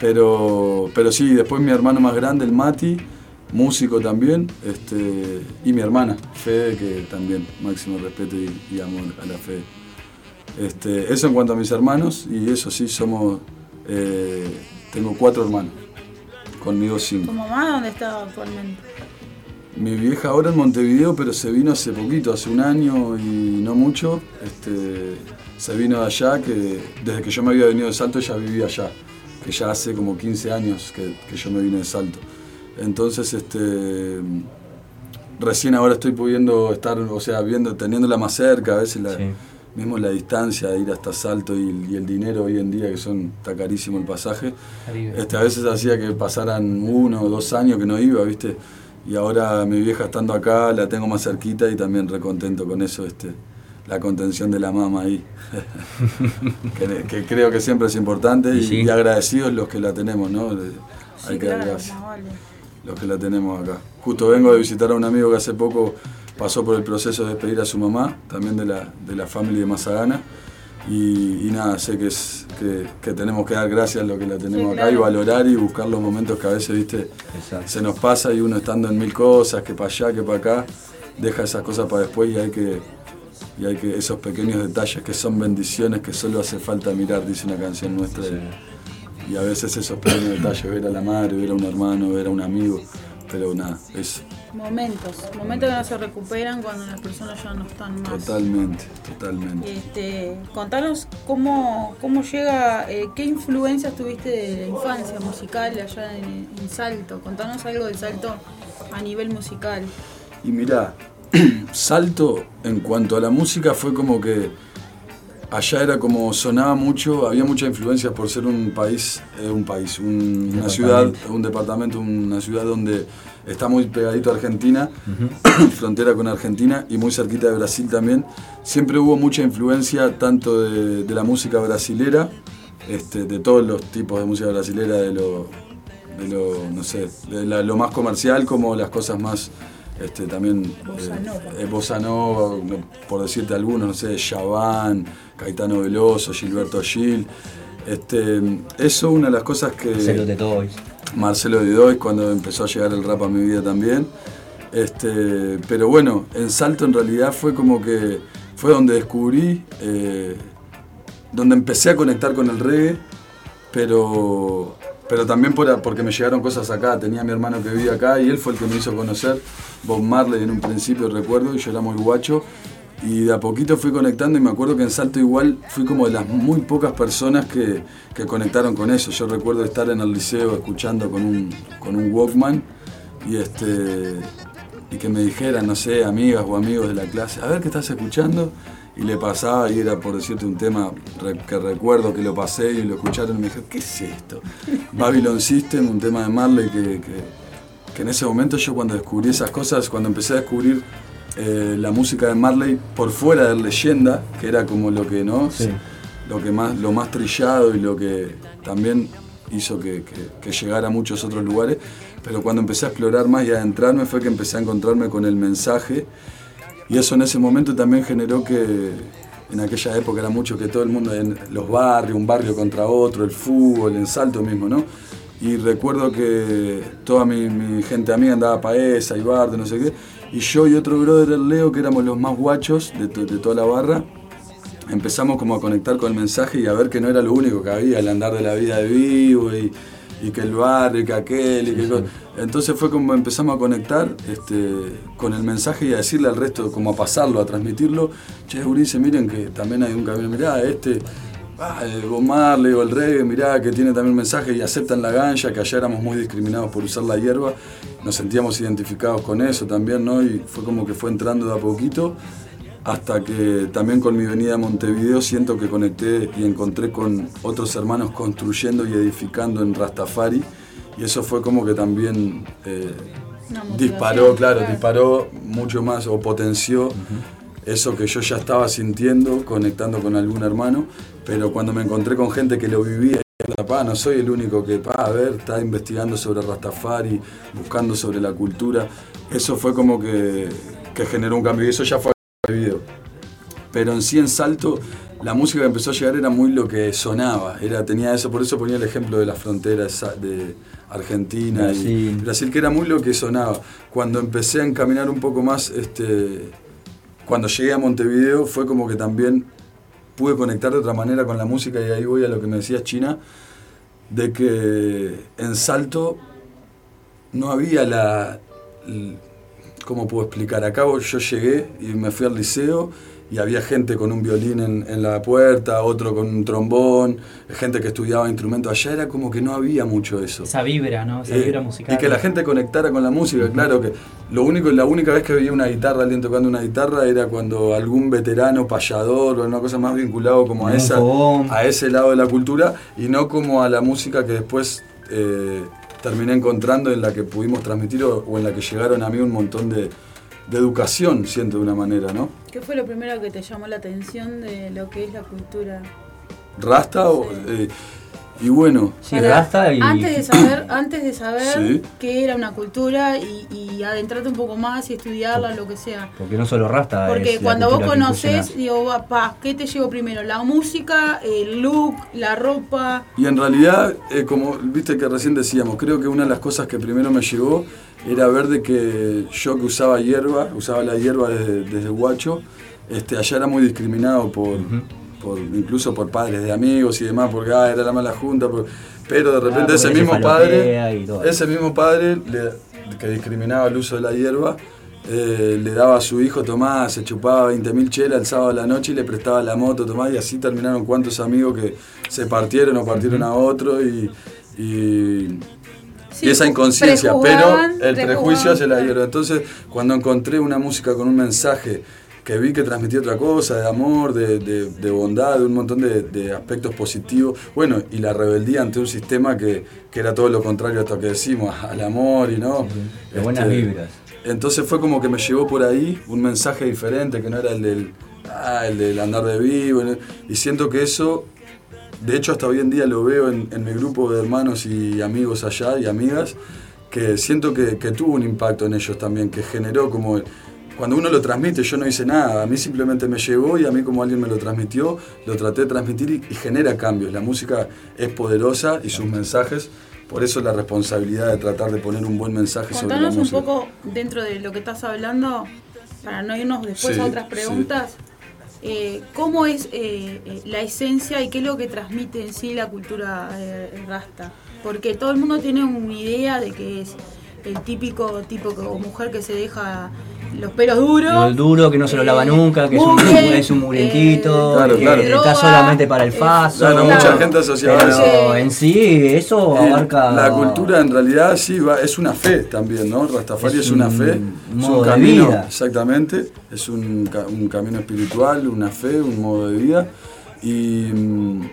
Pero, pero sí, después mi hermano más grande, el Mati, músico también, este, y mi hermana, Fede, que también, máximo respeto y, y amor a la Fede. Este, eso en cuanto a mis hermanos, y eso sí, somos, eh, tengo cuatro hermanos, conmigo cinco.
¿Tu mamá dónde está actualmente?
Mi vieja ahora en Montevideo, pero se vino hace poquito, hace un año y no mucho. Este, se vino de allá, que desde que yo me había venido de Salto ella vivía allá, que ya hace como 15 años que, que yo me vine de Salto. Entonces, este, recién ahora estoy pudiendo estar, o sea, viendo, teniéndola más cerca, a veces la, mismo la distancia de ir hasta Salto y, y el dinero hoy en día, que son, está carísimo el pasaje. Este, a veces hacía que pasaran uno o dos años que no iba, ¿viste? Y ahora mi vieja estando acá la tengo más cerquita y también recontento con eso, este, la contención de la mama ahí. *laughs* que, que creo que siempre es importante y, y agradecidos los que la tenemos, ¿no? Hay que dar
claro, vale.
Los que la tenemos acá. Justo vengo de visitar a un amigo que hace poco pasó por el proceso de despedir a su mamá, también de la, de la familia de Mazagana. Y, y nada, sé que, es, que, que tenemos que dar gracias a lo que la tenemos
Sí,
acá y valorar y buscar los momentos que a veces, viste, se nos pasa y uno estando en mil cosas, que para allá, que para acá, deja esas cosas para después y hay que, y hay que, esos pequeños detalles que son bendiciones que solo hace falta mirar, dice una canción nuestra. Y, y a veces esos pequeños detalles, ver a la madre, ver a un hermano, ver a un amigo, pero nada, es
Momentos, momentos que no se recuperan cuando las personas ya no están más.
totalmente, totalmente.
Este, contanos cómo, cómo llega, eh, qué influencias tuviste de la infancia musical allá en, en Salto. Contanos algo del Salto a nivel musical.
Y mirá, *clears throat* Salto en cuanto a la música fue como que allá era como sonaba mucho, había mucha influencia por ser un país, eh, un país, un- una ciudad, un departamento, una ciudad donde está muy pegadito a Argentina, *coughs* frontera con Argentina y muy cerquita de Brasil también. Siempre hubo mucha influencia tanto de, de la música brasilera, este, de todos los tipos de música brasilera, de lo, de lo no sé, de la- lo más comercial como las cosas más este, también
Bossa
eh,
nova.
eh, bossa nova, no, por decirte algunos, no sé, Chaván, Caetano Veloso, Gilberto Gil. Este, eso una de las cosas que...
Marcelo de Toys.
Marcelo de Dois cuando empezó a llegar el rap a mi vida también. Este, pero bueno, en Salto en realidad fue como que fue donde descubrí, eh, donde empecé a conectar con el reggae, pero, pero también por, porque me llegaron cosas acá. Tenía a mi hermano que vivía acá y él fue el que me hizo conocer Bob Marley en un principio, recuerdo, y yo era muy guacho. Y de a poquito fui conectando y me acuerdo que en Salto igual fui como de las muy pocas personas que, que conectaron con eso. Yo recuerdo estar en el liceo escuchando con un, con un Walkman y, este, y que me dijeran, no sé, amigas o amigos de la clase, a ver qué estás escuchando. Y le pasaba y era por decirte un tema que recuerdo que lo pasé y lo escucharon y me dijeron, ¿qué es esto? *laughs* Babylon System, un tema de Marley que, que- que en ese momento yo cuando descubrí esas cosas, cuando empecé a descubrir eh, la música de Marley por fuera de leyenda, que era como lo que no, lo que más, lo más trillado y lo que también hizo que, que- que llegara a muchos otros lugares. Pero cuando empecé a explorar más y a adentrarme fue que empecé a encontrarme con el mensaje. Y eso en ese momento también generó que en aquella época era mucho que todo el mundo en los barrios, un barrio contra otro, el fútbol, el salto mismo, ¿no? Y recuerdo que toda mi, mi gente amiga andaba para esa, Ibarte, no sé qué. Y yo y otro brother, el Leo, que éramos los más guachos de, to- de toda la barra, empezamos como a conectar con el mensaje y a ver que no era lo único que había, el andar de la vida de vivo y, y que el barrio, y que aquel, y que... co- Entonces fue como empezamos a conectar este, con el mensaje y a decirle al resto, como a pasarlo, a transmitirlo. Che, Urice, miren que también hay un camino, mirá, este... Ah, Bob Marley o el reggae, mirá que tiene también un mensaje y aceptan la ganja, que allá éramos muy discriminados por usar la hierba, nos sentíamos identificados con eso también, ¿no? Y fue como que fue entrando de a poquito, hasta que también con mi venida a Montevideo siento que conecté y encontré con otros hermanos construyendo y edificando en Rastafari, y eso fue como que también eh, disparó, claro,
claro.
disparó mucho más o potenció eso que yo ya estaba sintiendo, conectando con algún hermano, pero cuando me encontré con gente que lo vivía, pa, no soy el único que, pa, a ver, está investigando sobre Rastafari, buscando sobre la cultura, eso fue como que, que generó un cambio y eso ya fue vivido. Pero en sí en Salto, la música que empezó a llegar era muy lo que sonaba, era, tenía eso, por eso ponía el ejemplo de las fronteras de Argentina y
Brasil.
Brasil, que era muy lo que sonaba. Cuando empecé a encaminar un poco más, este, cuando llegué a Montevideo, fue como que también pude conectar de otra manera con la música y ahí voy a lo que me decías China, de que en Salto no había la... ¿Cómo puedo explicar? Acá yo llegué y me fui al liceo y había gente con un violín en, en la puerta, otro con un trombón, gente que estudiaba instrumentos. Allá era como que no había mucho eso.
Esa vibra, ¿no? Esa
Eh,
vibra musical.
Y que la gente conectara con la música, claro que lo único, la única vez que veía una guitarra, alguien tocando una guitarra, era cuando algún veterano payador o una cosa más vinculado como a esa, a ese lado de la cultura y no como a la música que después eh, terminé encontrando en la que pudimos transmitir o, o en la que llegaron a mí un montón de, de educación, siento de una manera, ¿no?
¿Qué fue lo primero que te llamó la atención de lo que es la cultura?
Rasta o, eh, y bueno.
Antes de saber, antes de saber
Sí.
qué era una cultura y, y adentrarte un poco más y estudiarla, lo que sea.
Porque no solo Rasta
Porque
es la
cuando vos conoces, digo, va, pa, ¿qué te llevo primero? ¿La música, el look, la ropa?
Y en realidad, eh, como viste que recién decíamos, creo que una de las cosas que primero me llegó era ver de que yo que usaba hierba, usaba la hierba desde, desde guacho, este, allá era muy discriminado por, por- incluso por padres de amigos y demás, porque ah, era la mala junta, por- pero de repente
porque
ese
se
mismo padre, ese mismo padre le- que discriminaba el uso de la hierba, eh, le daba a su hijo, tomá, se chupaba 20.000 chelas el sábado a la noche y le prestaba la moto, tomá, y así terminaron cuantos amigos que se partieron o partieron a otro y, y,
Sí,
y esa inconsciencia, pero el prejuicio se la dieron. Entonces, cuando encontré una música con un mensaje que vi que transmitía otra cosa, de amor, de, de- de bondad, de un montón de, de aspectos positivos, bueno, y la rebeldía ante un sistema que, que era todo lo contrario a esto que decimos, al amor y no.
De buenas
Este,
vibras.
Entonces fue como que me llegó por ahí un mensaje diferente, que no era el del, ah, el del andar de vivo, y siento que eso, de hecho hasta hoy en día lo veo en, en mi grupo de hermanos y amigos allá y amigas, que siento que, que tuvo un impacto en ellos también, que generó como... Cuando uno lo transmite, yo no hice nada, a mí simplemente me llegó y a mí como alguien me lo transmitió, lo traté de transmitir y, y genera cambios. La música es poderosa y sus mensajes, por eso la responsabilidad de tratar de poner un buen mensaje sobre la
Contanos un
música.
poco dentro de lo que estás hablando, para no irnos después
Sí,
a otras
sí.
preguntas. eh, ¿Cómo es eh, eh, la esencia y qué es lo que transmite en sí la cultura eh, rasta? Porque todo el mundo tiene una idea de que es el típico tipo que- o mujer que se deja los pelos duros.
Lo duro, que no se lo lava
eh,
nunca, que es un,
mugre,
es un mugrentito,
eh,
Claro,
que
claro.
está solamente para el
eh,
faso.
Claro, mucha gente eso.
en sí, eso
El-
abarca.
La cultura en realidad sí va, es una fe también, ¿no? Rastafari
Es
es, una
un
fe, es un
de
camino,
vida.
exactamente, es un, ca- un camino espiritual, una fe, un modo de vida. Y,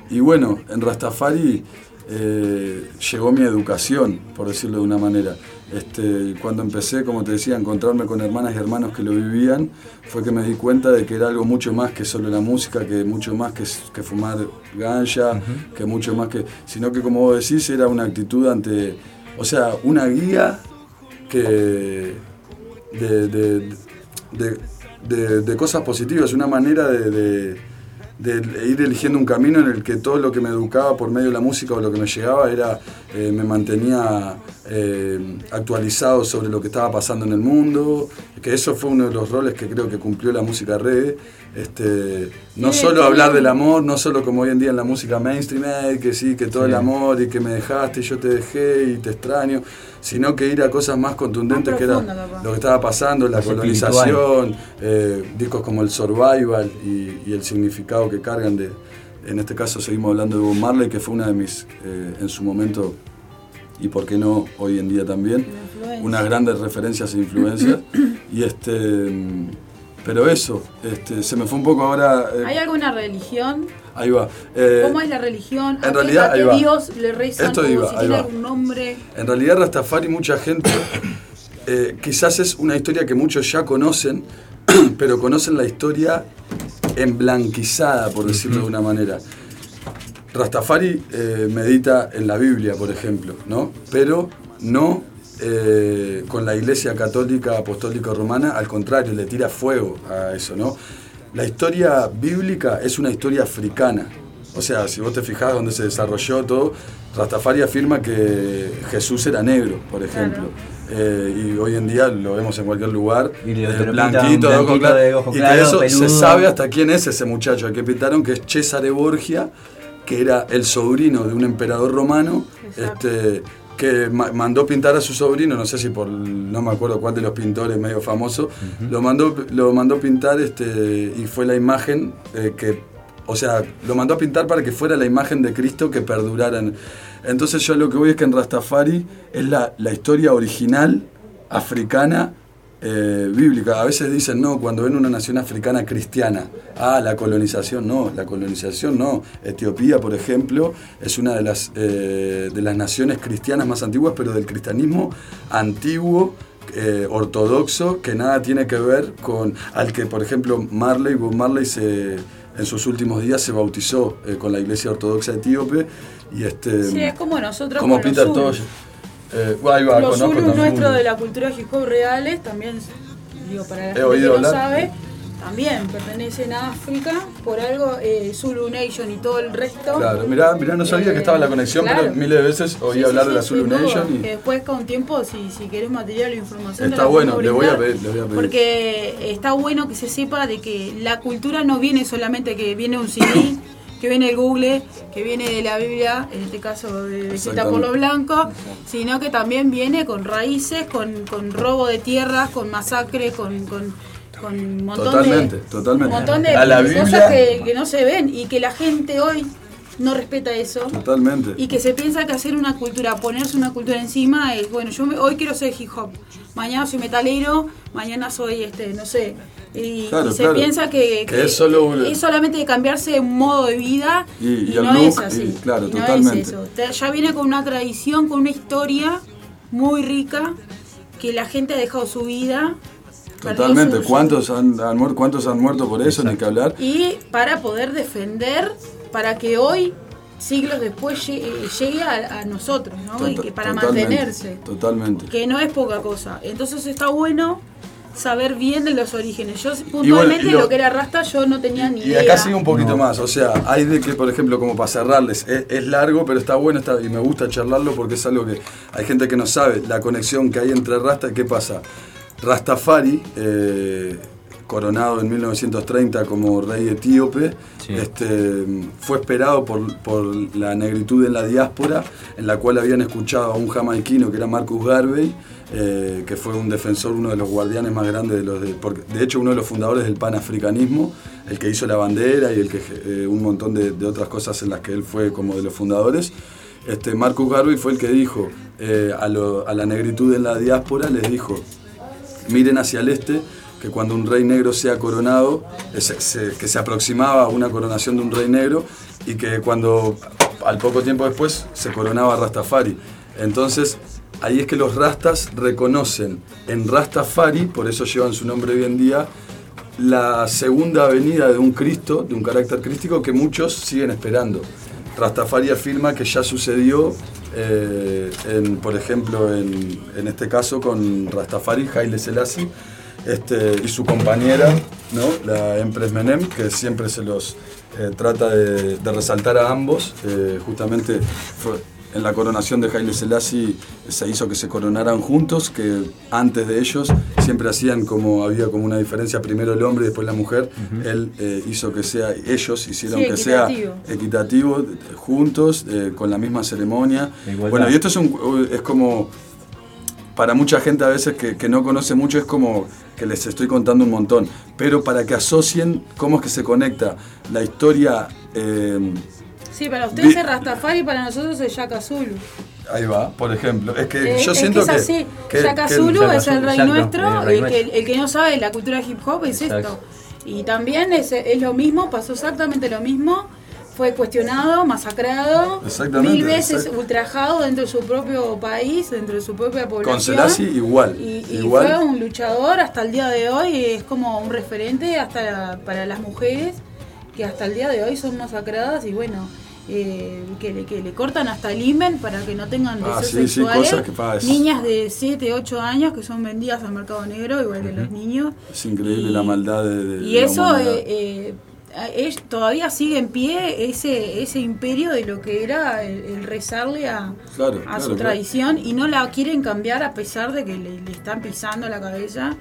y bueno, en Rastafari eh, llegó mi educación, por decirlo de una manera. Este, cuando empecé, como te decía, a encontrarme con hermanas y hermanos que lo vivían, fue que me di cuenta de que era algo mucho más que solo la música, que mucho más que, que fumar ganja, que mucho más que. sino que, como vos decís, era una actitud ante. O sea, una guía que. de, de, de- de- de cosas positivas, una manera de- de ir eligiendo un camino en el que todo lo que me educaba por medio de la música o lo que me llegaba era eh, me mantenía eh, actualizado sobre lo que estaba pasando en el mundo, que eso fue uno de los roles que creo que cumplió la música reggae. Este, no
Sí,
solo hablar del amor, no solo como hoy en día en la música mainstream, "Ey, que sí, que todo
Sí.
el amor y que me dejaste y yo te dejé y te extraño, sino que ir a cosas más contundentes que era lo que estaba pasando, la
Más
colonización, eh, discos como el Survival y, y el significado que cargan de, en este caso seguimos hablando de Bob Marley, que fue una de mis, eh, en su momento, y por qué no hoy en día también, unas grandes referencias e influencias. *clears throat* y este, mm, pero eso, este, se me fue un poco ahora, eh,
¿Hay alguna religión?
ahí va. Eh,
¿Cómo es la religión? ¿A
en
qué-
realidad,
a qué
ahí va.
Dios le rezan?
Esto iba,
si
ahí
tiene
va.
algún nombre.
En realidad Rastafari mucha gente, eh, quizás es una historia que muchos ya conocen, *clears throat* pero conocen la historia emblanquizada, por decirlo de una manera. Rastafari eh, medita en la Biblia, por ejemplo, ¿no? Pero no eh, con la Iglesia Católica Apostólica Romana, al contrario, le tira fuego a eso, ¿no? La historia bíblica es una historia africana. O sea, si vos te fijás dónde se desarrolló todo, Rastafari afirma que Jesús era negro, por ejemplo. Eh, y hoy en día lo vemos en cualquier lugar.
Y
eh, blanquito, de ojos
blanquito,
claros,
de ojos
y que
claros,
eso se sabe hasta quién es ese muchacho al que pintaron, que es Cesare Borgia, que era el sobrino de un emperador romano, este, que ma- mandó pintar a su sobrino, no sé si por, no me acuerdo cuál de los pintores medio famoso, lo, mandó, lo mandó pintar este, y fue la imagen eh, que, o sea, lo mandó a pintar para que fuera la imagen de Cristo que perdurara. en- Entonces yo lo que voy es que en Rastafari es la, la historia original africana eh, bíblica. A veces dicen, no, cuando ven una nación africana cristiana, ah, la colonización, no, la colonización no. Etiopía, por ejemplo, es una de las, eh, de las naciones cristianas más antiguas, pero del cristianismo antiguo. eh, ortodoxo que nada tiene que ver con al que por ejemplo Marley Bob Marley se en sus últimos días se bautizó eh, con la iglesia ortodoxa etíope y este
Sí, es como nosotros
como Peter Tosh. Eh,
los Zulus nuestros de la cultura hip hop reales también, digo, para la
He
gente que
oído
no
hablar.
sabe, también pertenecen a África, por algo eh, Zulu Nation y todo el resto.
Claro, mirá, mirá, no sabía que estaba la conexión,
claro.
pero miles de veces oí
Sí, sí,
hablar
sí,
de la
sí,
Zulu
todo.
Nation y
Que después con tiempo, si, si querés material o información,
está bueno, le voy a pedir, le voy a pedir.
Porque está bueno que se sepa de que la cultura no viene solamente que viene un CD, que viene el Google, que viene de la Biblia, en este caso de escrita por los blancos, sino que también viene con raíces, con, con robo de tierras, con masacre, con, con, con un montón
totalmente,
de,
totalmente.
un montón de,
a la Biblia,
cosas que, que no se ven y que la gente hoy no respeta eso.
totalmente.
Y que se piensa que hacer una cultura, ponerse una cultura encima es, bueno, yo me- hoy quiero ser hip hop, mañana soy metalero, mañana soy, este, no sé. Y,
Claro,
y se
claro.
piensa que,
Que es solo un-
es solamente de cambiarse un modo de vida
Y- y
y,
el
no
look,
es así.
y claro,
y no
totalmente.
es eso. Te- Ya viene con una tradición, con una historia muy rica que la gente ha dejado su vida.
Totalmente.
su- su-
¿Cuántos han, han muerto, ¿Cuántos han muerto por eso? Ni que hablar.
y para poder defender, para que hoy, siglos después, llegue, llegue a, a nosotros, ¿no? y que para
totalmente,
mantenerse,
Totalmente.
que no es poca cosa. Entonces está bueno saber bien de los orígenes. Yo puntualmente
y lo-
lo, que era Rasta yo no tenía ni
Y
idea.
acá sigue un poquito más, o sea, hay de que, por ejemplo, como para cerrarles, es, es largo, pero está bueno está, y me gusta charlarlo porque es algo que hay gente que no sabe, la conexión que hay entre Rasta, ¿qué pasa? Rastafari, eh, coronado en 1930 como rey etíope, este, fue esperado por, por la negritud en la diáspora, en la cual habían escuchado a un jamaiquino que era Marcus Garvey, eh, que fue un defensor, uno de los guardianes más grandes de los de, hecho uno de los fundadores del panafricanismo, el que hizo la bandera y el que eh, un montón de, de otras cosas en las que él fue como de los fundadores. Este, Marcus Garvey fue el que dijo eh, a, lo- a la negritud en la diáspora, les dijo, miren hacia el este, que cuando un rey negro sea coronado, que se aproximaba a una coronación de un rey negro y que cuando al poco tiempo después se coronaba Rastafari. Entonces, ahí es que los rastas reconocen en Rastafari, por eso llevan su nombre hoy en día, la segunda venida de un Cristo, de un carácter crístico que muchos siguen esperando. Rastafari afirma que ya sucedió, eh, en, por ejemplo, en, en este caso con Rastafari, Haile Selassie, este, y su compañera, ¿no? la Empress Menem, que siempre se los eh, trata de, de resaltar a ambos. Eh, justamente fue- en la coronación de Haile Selassie se hizo que se coronaran juntos, que antes de ellos siempre hacían como había como una diferencia, primero el hombre y después la mujer. Él eh, hizo que sea, ellos hicieron
Sí,
que sea
equitativo.
juntos, eh, con la misma ceremonia.
igualdad.
Bueno, y esto es, un, es como para mucha gente a veces que, que no conoce mucho es como que les estoy contando un montón, pero para que asocien cómo es que se conecta la historia, eh,
Sí, para ustedes es Rastafari, para nosotros es Yaka Zulu.
ahí va, por ejemplo, es que
Eh,
yo
es
siento
que es así.
que-
Yaka
que-
Zulu
Yaka
es el rey
exacto,
nuestro,
el rey
el, que, el que no sabe la cultura hip hop es
Exacto.
esto. Y también es, es lo mismo, pasó exactamente lo mismo. Fue cuestionado, masacrado, mil veces ultrajado dentro de su propio país, dentro de su propia población.
Con Selassie igual,
Y, y
igual.
fue un luchador hasta el día de hoy, es como un referente hasta la- para las mujeres que hasta el día de hoy son masacradas y bueno, eh, que, le, que le cortan hasta el imen para que no tengan
Ah,
deseos
sí,
sexuales.
cosas que pasa.
Niñas de 7, 8 años que son vendidas al mercado negro, igual que los niños.
Es increíble la maldad de, de
Y
la
eso eh, eh, todavía sigue en pie ese, ese imperio de lo que era el, el rezarle a,
Claro,
a
claro,
su
claro.
tradición y no la quieren cambiar a pesar de que le, le están pisando la cabeza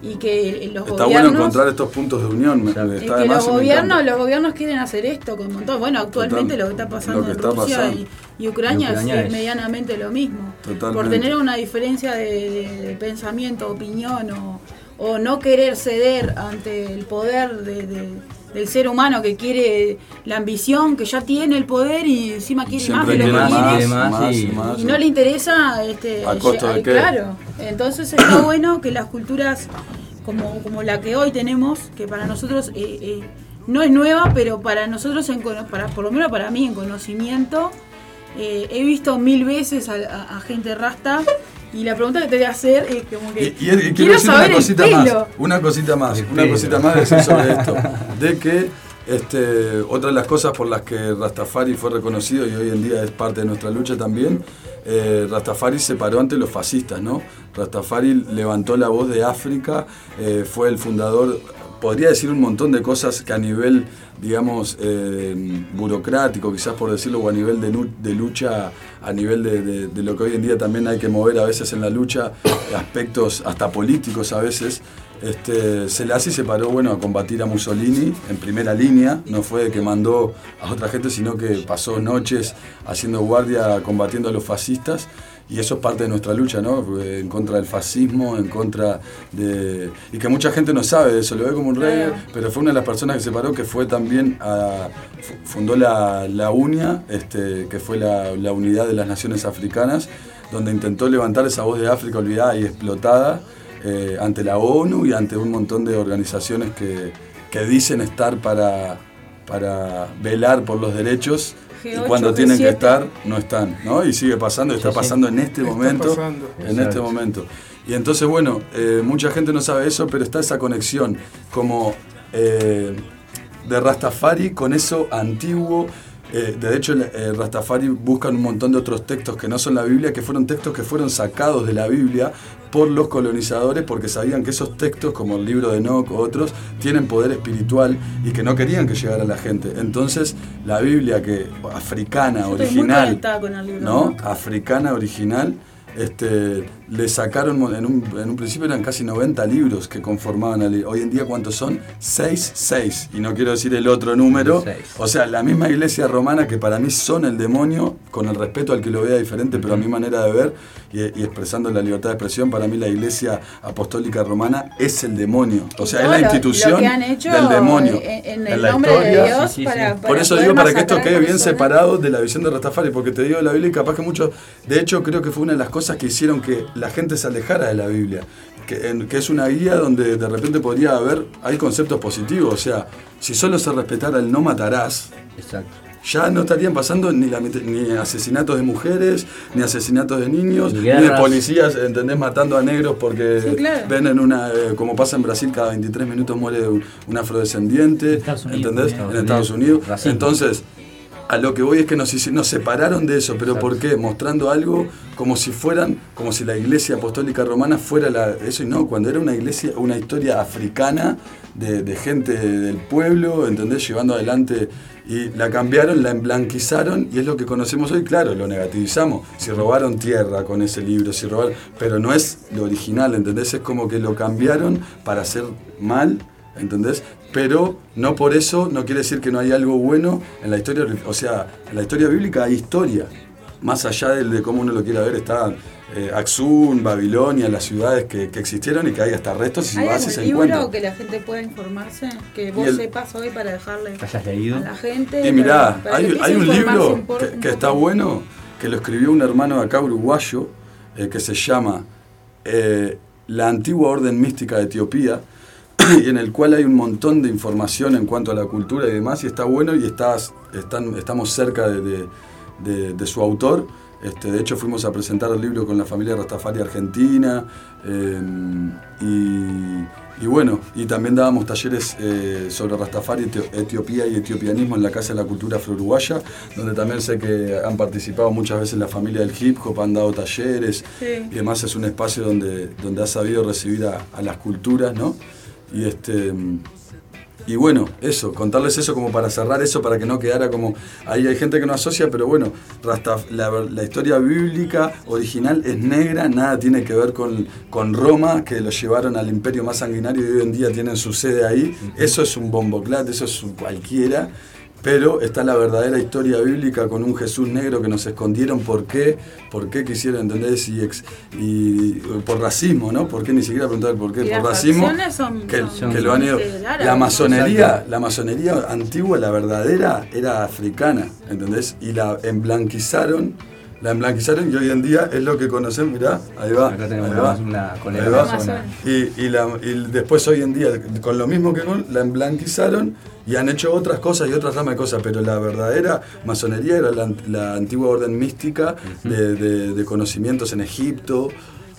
y que los
Está bueno
gobiernos
encontrar estos puntos de unión, me-
es
está
que los gobiernos, los gobiernos quieren hacer esto con un montón. Bueno, actualmente
Total.
lo que está pasando
que
en
está
Rusia
pasando.
y, y Ucrania, es,
es-
medianamente lo mismo.
Totalmente.
Por tener una diferencia de, de- de pensamiento, opinión o, o no querer ceder ante el poder de- de- del ser humano que quiere la ambición, que ya tiene el poder y encima quiere más de lo que
más,
tiene.
más,
más,
y-
y más.
Y no le interesa este,
¿A costo de
lle-
qué?
claro. Entonces está bueno que las culturas como, como la que hoy tenemos, que para nosotros eh, eh, no es nueva, pero para nosotros, en, cono- para, por lo menos para mí en conocimiento, eh, he visto mil veces a, a- a gente rasta y la pregunta que te voy a hacer es como que
Y, y- y quiero,
quiero
decir
saber
una cosita
el
más, una cosita más,
El
una
pelo.
cosita más de decir sobre esto, *laughs* de que este, otra de las cosas por las que Rastafari fue reconocido y hoy en día es parte de nuestra lucha también, eh, Rastafari se paró ante los fascistas, ¿no? Rastafari levantó la voz de África, eh, fue el fundador, podría decir un montón de cosas que a nivel, digamos, eh, burocrático, quizás por decirlo, o a nivel de, lu- de lucha, a nivel de lo que hoy en día también hay que mover a veces en la lucha, aspectos hasta políticos a veces. Este, Selassie se paró bueno, a combatir a Mussolini en primera línea, no fue que mandó a otra gente, sino que pasó noches haciendo guardia combatiendo a los fascistas. Y eso es parte de nuestra lucha, ¿no? En contra del fascismo, en contra de... Y que mucha gente no sabe de eso, lo ve como un rey, pero fue una de las personas que se paró, que fue también a... fu- Fundó la, la UNIA, este, que fue la, la Unidad de las Naciones Africanas, donde intentó levantar esa voz de África olvidada y explotada eh, ante la ONU y ante un montón de organizaciones que, que dicen estar para, para velar por los derechos y
G8,
cuando tienen que
G7.
estar no están, ¿no? Y sigue pasando, está pasando en este
Está
momento,
pasando.
en
Exacto.
este momento. Y entonces, bueno, eh, mucha gente no sabe eso, pero está esa conexión como eh, de Rastafari con eso antiguo. Eh, de hecho, el- eh, Rastafari buscan un montón de otros textos que no son la Biblia, que fueron textos que fueron sacados de la Biblia por los colonizadores porque sabían que esos textos, como el libro de Enoch o otros, tienen poder espiritual y que no querían que llegara a la gente. Entonces, la Biblia que africana,
Yo
original,
con el libro.
¿no? Africana original, este, le sacaron, en un, en un principio eran casi 90 libros que conformaban libro. Hoy en día, ¿cuántos son? 6, 6. Y no quiero decir el otro número.
Seis.
O sea, la misma iglesia romana que para mí son el demonio, con el respeto al que lo vea diferente, pero a mi manera de ver y, y expresando la libertad de expresión, para mí la iglesia apostólica romana es el demonio. O sea, es la
lo-
institución
lo que han hecho
del demonio.
En, en
En
el
la
nombre de
historia,
Dios
sí, sí,
para,
sí.
para
Por eso digo, para que esto quede bien separado de la visión de Rastafari, porque te digo la Biblia y capaz que muchos, de hecho creo que fue una de las cosas que hicieron que la gente se alejara de la Biblia, que, en- que es una guía donde de repente podría haber, hay conceptos positivos, o sea, si solo se respetara el no matarás,
Exacto.
ya no estarían pasando ni, la ni asesinatos de mujeres, ni asesinatos de niños,
Ni
ni, de policías, ¿entendés? Matando a negros porque
Sí, claro.
ven en una, eh, como pasa en Brasil, cada 23 minutos muere un, un afrodescendiente, ¿entendés? En Estados Unidos. Entonces, a lo que voy es que nos, nos separaron de eso, pero ¿por qué? Mostrando algo como si fueran, como si la iglesia apostólica romana fuera la, eso y no, cuando era una iglesia, una historia africana de, de gente del pueblo, ¿entendés? Llevando adelante y la cambiaron, la emblanquizaron y es lo que conocemos hoy, claro, lo negativizamos. Si robaron tierra con ese libro, si robaron, pero no es lo original, ¿entendés? Es como que lo cambiaron para hacer mal, ¿entendés? Pero no por eso no quiere decir que no hay algo bueno en la historia, o sea, en la historia bíblica hay historia. Más allá del- de, cómo uno lo quiera ver, está eh, Axum, Babilonia, las ciudades que, que existieron y que hay hasta restos y si
¿Hay
vas y
algún
se
libro
encuentran.
que la gente pueda informarse? Que vos
el-
sepas hoy para dejarle
hayas leído?
a la gente.
Y mirá,
para- para que
hay, hay
a
un libro que, está bueno, que lo escribió un hermano de acá uruguayo, eh, que se llama eh, La antigua orden mística de Etiopía, *coughs* en el cual hay un montón de información en cuanto a la cultura y demás, y está bueno y estás, están, estamos cerca de, de- de- de su autor. Este, de hecho, fuimos a presentar el libro con la familia Rastafari Argentina. eh, y, y bueno, y también dábamos talleres eh, sobre Rastafari, Etio- Etiopía y etiopianismo en la Casa de la Cultura Afro-Uruguaya, donde también sé que han participado muchas veces la familia del hip hop, han dado talleres
Sí.
y además es un espacio donde, donde ha sabido recibir a, a las culturas, ¿no? Y este. Y bueno, eso, contarles eso como para cerrar eso, para que no quedara como... Ahí hay gente que no asocia, pero bueno, Rastaf- la, la historia bíblica original es negra, nada tiene que ver con, con Roma, que lo llevaron al imperio más sanguinario y hoy en día tienen su sede ahí. Eso es un bomboclat, eso es un cualquiera. Pero está la verdadera historia bíblica con un Jesús negro que nos escondieron. ¿Por qué? ¿Por qué quisieron entender? Y, ex- y por racismo, ¿no? ¿Por qué? Ni siquiera preguntar por qué.
Y
Por racismo.
son-
que,
son
que lo han ido. La masonería, la masonería antigua, la verdadera, era africana, ¿entendés? Y la emblanquizaron, la emblanquizaron y hoy en día es lo que conocemos, mirá, ahí va.
Acá tenemos
ahí
una-
va,
una con
ahí
el
va. Y, y la- y después hoy en día, con lo mismo que con, la emblanquizaron y han hecho otras cosas y otras ramas de cosas, pero la verdadera masonería era la, la antigua orden mística de, de- de conocimientos en Egipto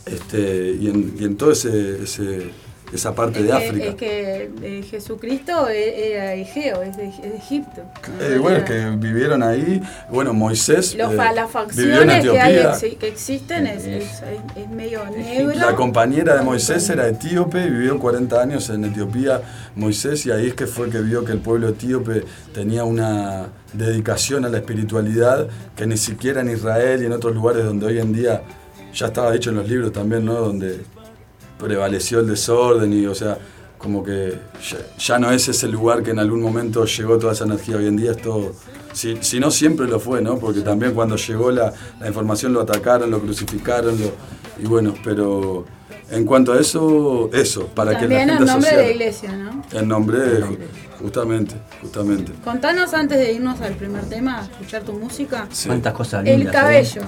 este, y, en, y en todo ese, ese- esa parte de
que-
África.
Es que eh, Jesucristo e- era egeo, es de, es de Egipto.
Eh, bueno, es que vivieron ahí. Bueno, Moisés
Los
eh,
las facciones que, hay, que existen es, es, es- medio negro.
La compañera de Moisés era etíope, vivió 40 años en Etiopía, Moisés, y ahí es que fue que vio que el pueblo etíope tenía una dedicación a la espiritualidad que ni siquiera en Israel y en otros lugares donde hoy en día ya estaba dicho en los libros también, ¿no? Donde prevaleció el desorden y, o sea, como que ya, ya no es ese lugar que en algún momento llegó toda esa energía. Hoy en día es todo. Si, si no siempre lo fue, ¿no? Porque también cuando llegó la, la información lo atacaron, lo crucificaron, lo, y bueno, pero en cuanto a eso, eso, para que la
También
gente
el nombre de la iglesia, ¿no?
En nombre de, justamente, justamente.
Contanos antes de irnos al primer tema, escuchar tu música.
Sí.
Cuántas cosas
El
lindas.
cabello.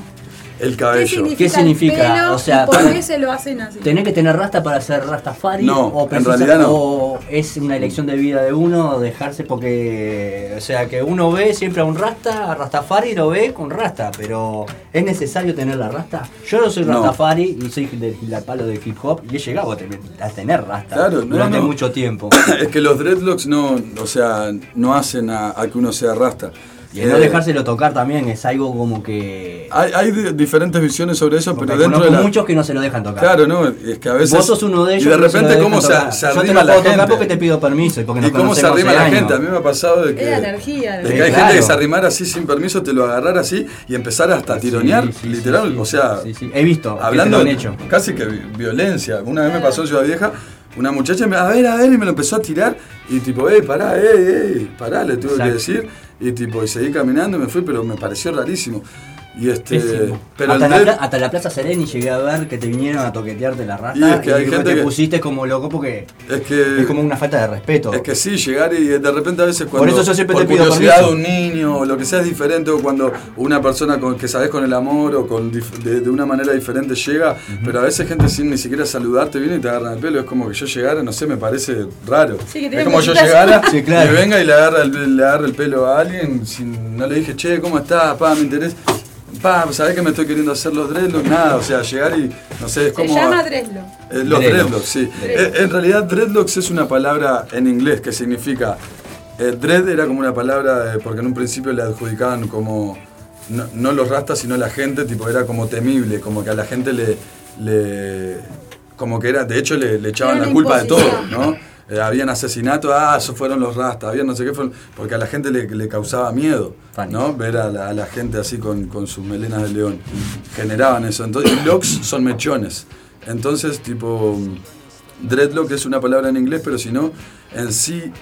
El
¿Qué
cabello.
significa,
¿Qué significa?
el pelo
O sea,
y por
para-
qué se lo hacen así?
¿Tenés que tener rasta para ser rastafari?
No,
o
en realidad no.
O es una elección de vida de uno dejarse porque. O sea, que uno ve siempre a un rasta, a rastafari lo ve con rasta, pero ¿es necesario tener la rasta? Yo no soy
No.
rastafari y soy del la palo de hip hop y he llegado a tener, a tener rasta
Claro, no,
durante
no.
mucho tiempo. *coughs*
es que los dreadlocks no, o sea, no hacen a, a que uno sea rasta.
Y el no
Eh,
dejárselo tocar también es algo como que.
Hay, hay di- diferentes visiones sobre eso,
Porque
pero dentro de la...
muchos que no se lo dejan tocar.
Claro, no, es que a veces...
Vos sos uno de ellos.
Y de
que no
repente cómo se, se
Yo te
arrima
lo
la
puedo
gente.
tocar porque te pido permiso y porque
y cómo se arrima la
años.
gente. A mí me ha pasado de que...
Energía.
De
Sí,
que hay
claro.
gente que se arrimara así sin permiso, te lo agarrar así y empezar hasta a tironear,
Sí, sí,
literal,
sí, sí,
o sea,
sí, sí. He visto que
hablando
te lo han hecho.
casi que vi- violencia. Una vez me pasó en Ciudad Vieja, una muchacha me a ver, a ver, y me lo empezó a tirar, y tipo, ey, pará, ey, ey, pará, le tuve que decir, y tipo, y seguí caminando y me fui, pero me pareció rarísimo. Y este,
Pésimo.
pero
hasta,
el
la, hasta Plaza Sereni llegué a ver que te vinieron a toquetearte la rasta
Y es que hay gente
te
que-
pusiste como loco porque
es que
es como una falta de respeto.
Es que sí, llegar y de repente a veces cuando
Por eso yo siempre
por
te pido
curiosidad de un niño o lo que sea es diferente o cuando una persona con, que sabes con el amor o con de, de una manera diferente llega, pero a veces gente sin ni siquiera saludarte viene y te agarran el pelo, es como que yo llegara, no sé, me parece raro.
Sí, que
es como yo llegara *laughs*
Sí, claro.
y venga y le agarra el, le agarra el pelo a alguien, sin, no le dije, che, ¿cómo estás? Pa, me interesa. Pa, ¿sabés que me estoy queriendo hacer los dreadlocks? Nada, o sea, llegar y, no sé, es
Se
como...
llama Dreslo.
Eh, los
Dreadlocks.
dreadlocks, sí.
Dreadlocks.
Eh, en realidad, dreadlocks es una palabra en inglés que significa. eh, dread era como una palabra, porque en un principio le adjudicaban como. No, no los rastas, sino la gente, tipo, era como temible, como que a la gente le. le como que era, de hecho, le, le echaban
Era
la culpa de todo. ¿no? Eh, habían asesinatos, ah, esos fueron los rastas, había no sé qué, fueron, porque a la gente le, le causaba miedo, ¿no? Ver a la, a la gente así con, con sus melenas de león. Generaban eso. Entonces, y locks son mechones. Entonces, tipo, dreadlock es una palabra en inglés, pero si no, en sí,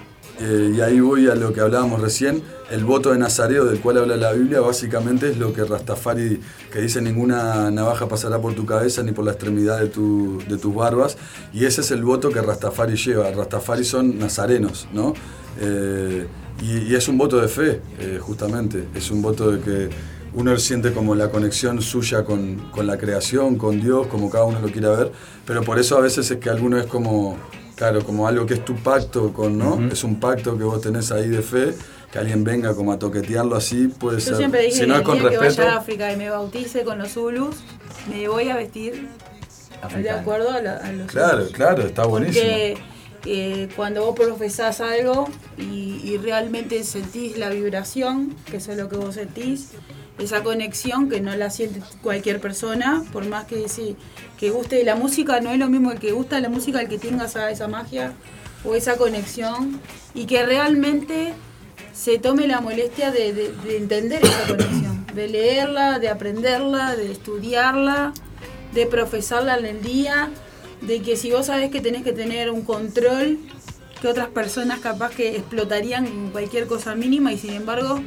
eh, y ahí voy a lo que hablábamos recién, el voto de Nazareo del cual habla la Biblia, básicamente es lo que Rastafari, que dice ninguna navaja pasará por tu cabeza ni por la extremidad de, tu- de tus barbas, y ese es el voto que Rastafari lleva. Rastafari son nazarenos, ¿no? Eh, y, es un voto de fe, eh, justamente, es un voto de que uno siente como la conexión suya con, con la creación, con Dios, como cada uno lo quiera ver, pero por eso a veces es que alguno es como, claro, como algo que es tu pacto con, ¿no? Es un pacto que vos tenés ahí de fe, que alguien venga como a toquetearlo así, puede
Yo
ser.
siempre dije
si no
que
es con
día que
respeto.
vaya a África y me bautice con los Zulus, me voy a vestir de
Africano.
acuerdo a, la- a los
Claro,
Zulus.
claro, está buenísimo.
Porque eh, cuando vos profesás algo y, y realmente sentís la vibración, que eso es lo que vos sentís, esa conexión que no la siente cualquier persona, por más que sí, que guste. De la música, no es lo mismo el que gusta la música, el que tenga esa, esa magia o esa conexión y que realmente se tome la molestia de, de- de entender esa conexión, de leerla, de aprenderla, de estudiarla, de profesarla en el día, de que si vos sabés que tenés que tener un control que otras personas capaz que explotarían cualquier cosa mínima y sin embargo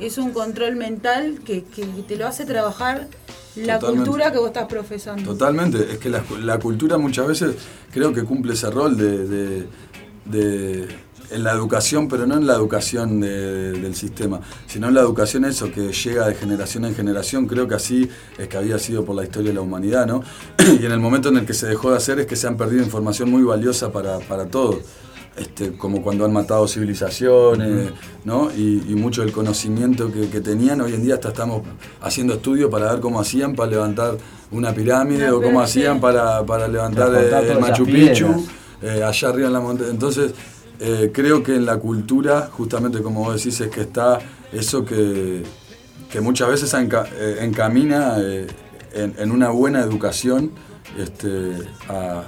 es un control mental que, que te lo hace trabajar la
Totalmente.
cultura que vos estás profesando.
Totalmente, es que la, la cultura muchas veces creo que cumple ese rol de, de- de- en la educación, pero no en la educación de- del sistema, sino en la educación eso que llega de generación en generación, creo que así es que había sido por la historia de la humanidad, ¿no? *clears throat* Y en el momento en el que se dejó de hacer es que se han perdido información muy valiosa para, para todos. Este, como cuando han matado civilizaciones, ¿no? Y, y mucho del conocimiento que, que tenían, hoy en día hasta estamos haciendo estudios para ver cómo hacían para levantar una pirámide o cómo hacían para, para levantar eh,
todas
el Machu Picchu, eh, allá arriba en la montaña. Entonces, eh, creo que en la cultura, justamente como vos decís, es que está eso que, que muchas veces enca- encamina eh, en, en una buena educación este, a,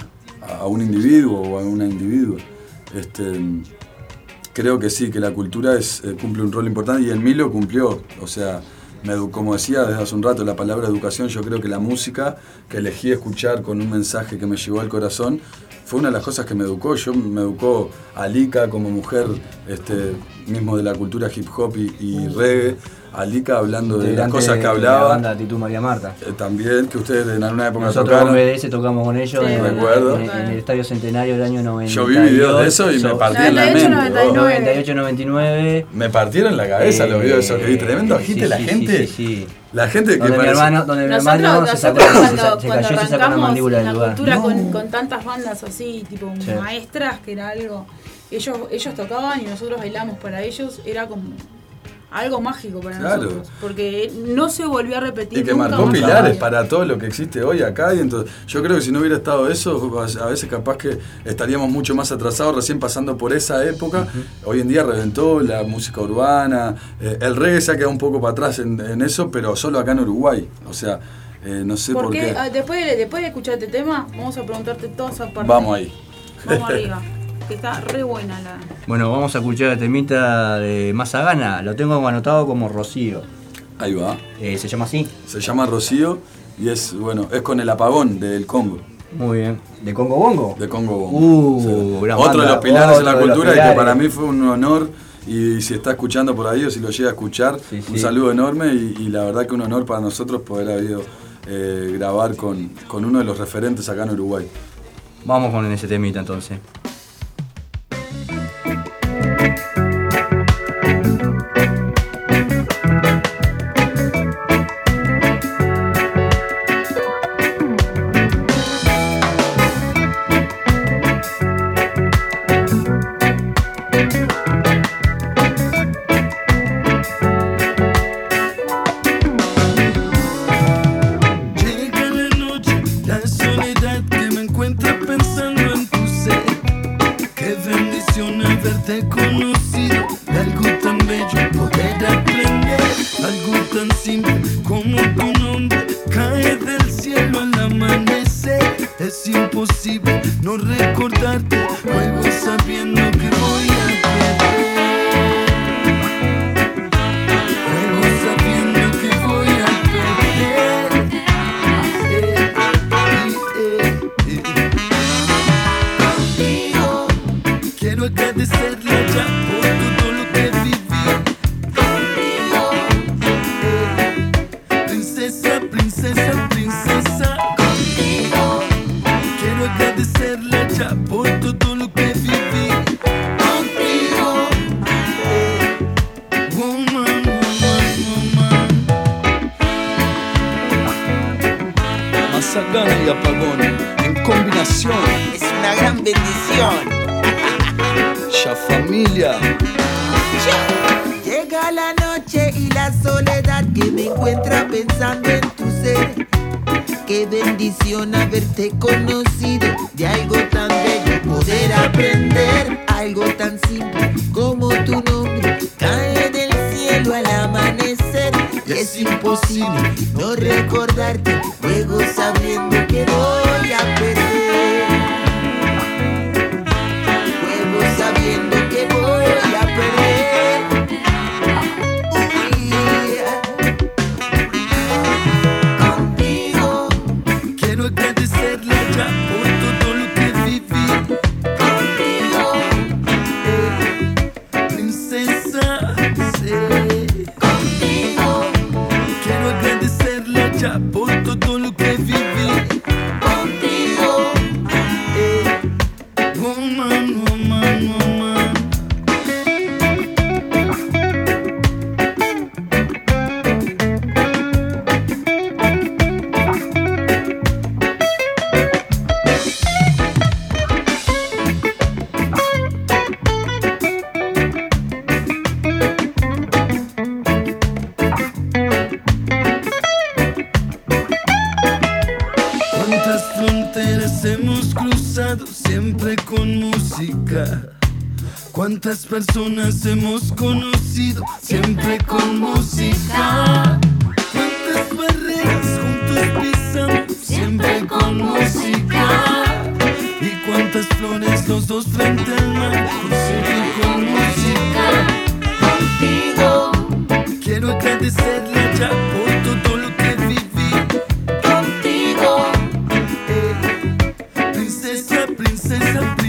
a un individuo o a una individua. Este, creo que sí, que la cultura eh, cumple un rol importante y en mí lo cumplió. O sea, me como decía desde hace un rato, la palabra educación, yo creo que la música que elegí escuchar con un mensaje que me llegó al corazón fue una de las cosas que me educó. Yo me educó Alika como mujer, este, mismo de la cultura hip hop y reggae. Alika hablando de las cosas que
de La
hablaba.
banda Titú María Marta.
Eh, también, que ustedes en alguna época
Nosotros
tocaron.
en BDS tocamos con ellos
Sí,
en,
recuerdo.
en- en el Estadio Centenario del año 90.
Yo vi videos de eso y me partí la mente.
98, 99.
Me partieron la cabeza los videos de eso que vi. Tremendo agite
sí,
la
sí,
gente.
sí, sí.
La gente que
Donde mi
parece-
hermano, donde mi
Nosotros,
hermano se, sacó,
nosotros
se,
cuando,
se
cuando
cayó y se sacó la mandíbula
en
del lugar.
cultura
No.
con, con tantas bandas así, tipo
Sí.
maestras, que era algo, ellos, ellos tocaban y nosotros bailamos para ellos, era como algo mágico para
Claro.
nosotros, porque no se volvió a repetir.
Y que
nunca
marcó
más.
pilares para todo lo que existe hoy acá. Y entonces, yo creo que si no hubiera estado eso, a veces capaz que estaríamos mucho más atrasados, recién pasando por esa época. Hoy en día reventó la música urbana. eh, el reggae se ha quedado un poco para atrás en, en eso, pero solo acá en Uruguay. O sea, eh, no sé por, qué.
ah, después, de, después de escuchar este tema, vamos a preguntarte toda esa parte.
Vamos ahí.
Vamos arriba, *laughs* que está re buena la...
Bueno, vamos a escuchar el temita de Mazagana. Lo tengo anotado como Rocío.
Ahí va.
Eh, ¿Se llama así?
Se llama Rocío y es, bueno, es con el apagón del Congo.
Muy bien. ¿De Congo Bongo?
De Congo Bongo.
Uh, gran
Otro de los pilares de la
de
cultura y que para mí fue un honor Y si está escuchando por ahí o si lo llega a escuchar, un
sí.
saludo enorme y, y la verdad que un honor para nosotros poder haber ido, eh, grabar con, con uno de los referentes acá en Uruguay.
Vamos con ese temita entonces.
listen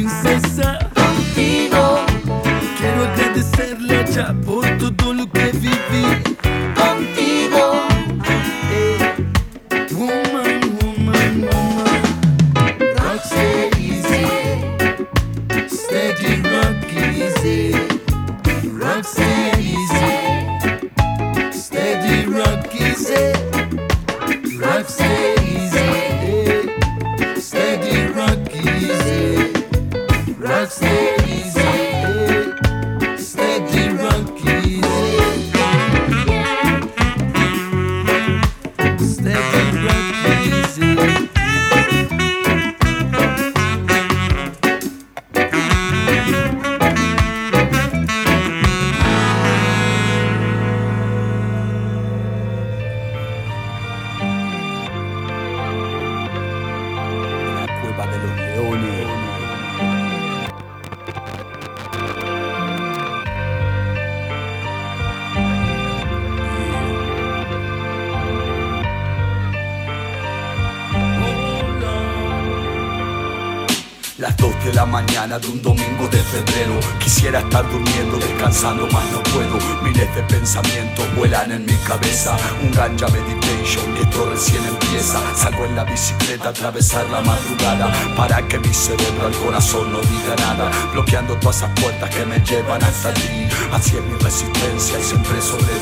llevan hasta ti. Así es mi resistencia y siempre sobreviví.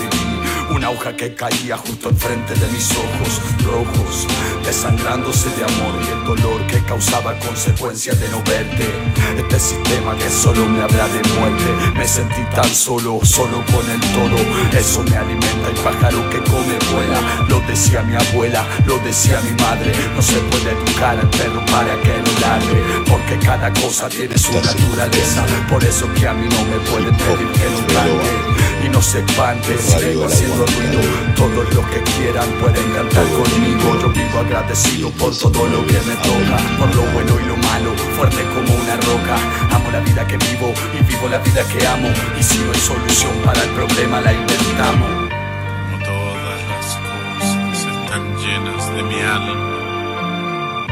Hoja que caía justo enfrente de mis ojos rojos, desangrándose de amor y el dolor que causaba consecuencias de no verte. Este sistema que solo me habla de muerte, me sentí tan solo, solo con el todo. Eso me alimenta el pájaro que come vuela. Lo decía mi abuela, lo decía mi madre. No se puede educar al perro para que lo ladre, porque cada cosa tiene su naturaleza. Por eso que a mí no me pueden pedir que no cante no se espante. Sigo haciendo ruido, todos los que quieran pueden cantar conmigo. Yo vivo agradecido por todo lo que me toca, por lo bueno y lo malo, fuerte como una roca. Amo la vida que vivo y vivo la vida que amo. Y si no hay solución para el problema, la inventamos.
Como todas las cosas están llenas de mi alma.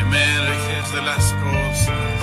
Emerges de las cosas,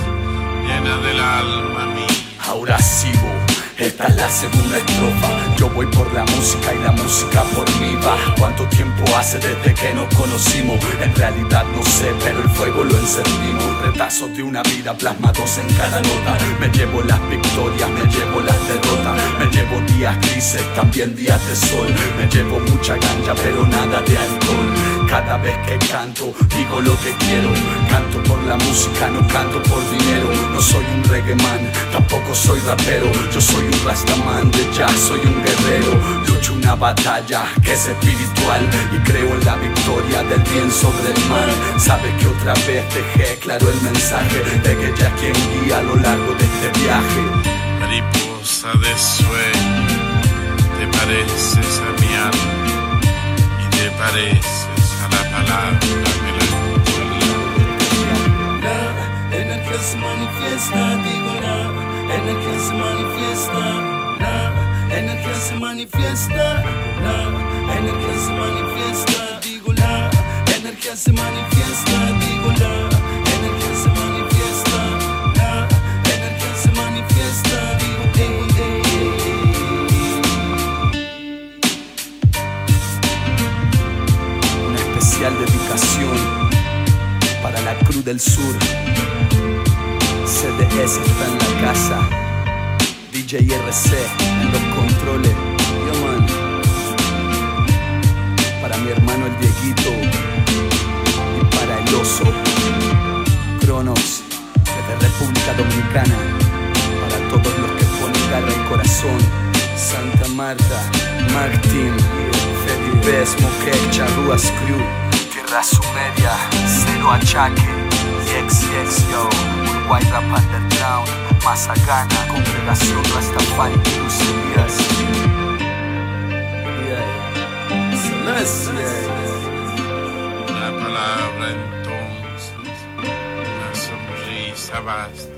llena del alma mía.
Ahora sigo. Esta es la segunda estrofa. Yo voy por la música y la música por mí va. ¿Cuánto tiempo hace desde que nos conocimos? En realidad no sé, pero el fuego lo encendimos. Retazos de una vida plasmados en cada nota. Me llevo las victorias, me llevo las derrotas. Me llevo días grises, también días de sol. Me llevo mucha ganja, pero nada de alcohol. Cada vez que canto, digo lo que quiero. Canto por la música, no canto por dinero. No soy un reggae man, tampoco soy rapero. Yo soy un rastaman de jazz, soy un guerrero. Lucho una batalla que es espiritual y creo en la victoria del bien sobre el mal. Sabe que otra vez dejé claro el mensaje de que ya quien guía a lo largo de este viaje.
Mariposa de sueño, te pareces a mi alma y te pareces
se manifiesta, digo la
dedicación para la Cruz del Sur. CDS está en la casa. DJ RC en los controles. Para mi hermano el Dieguito. Y para el oso. Cronos. Desde República Dominicana. Para todos los que ponen garra y corazón. Santa Marta. Martín. Fede Bes, Moquec, Charrúas Crew. Tierra Sumeria. Cero Achaque. Yex, Yex, yo. Uruguay Rap Underground. Mazagana. Congregación Rastafari. Yeah. Celestia.
La palabra entonces, una sonrisa basta.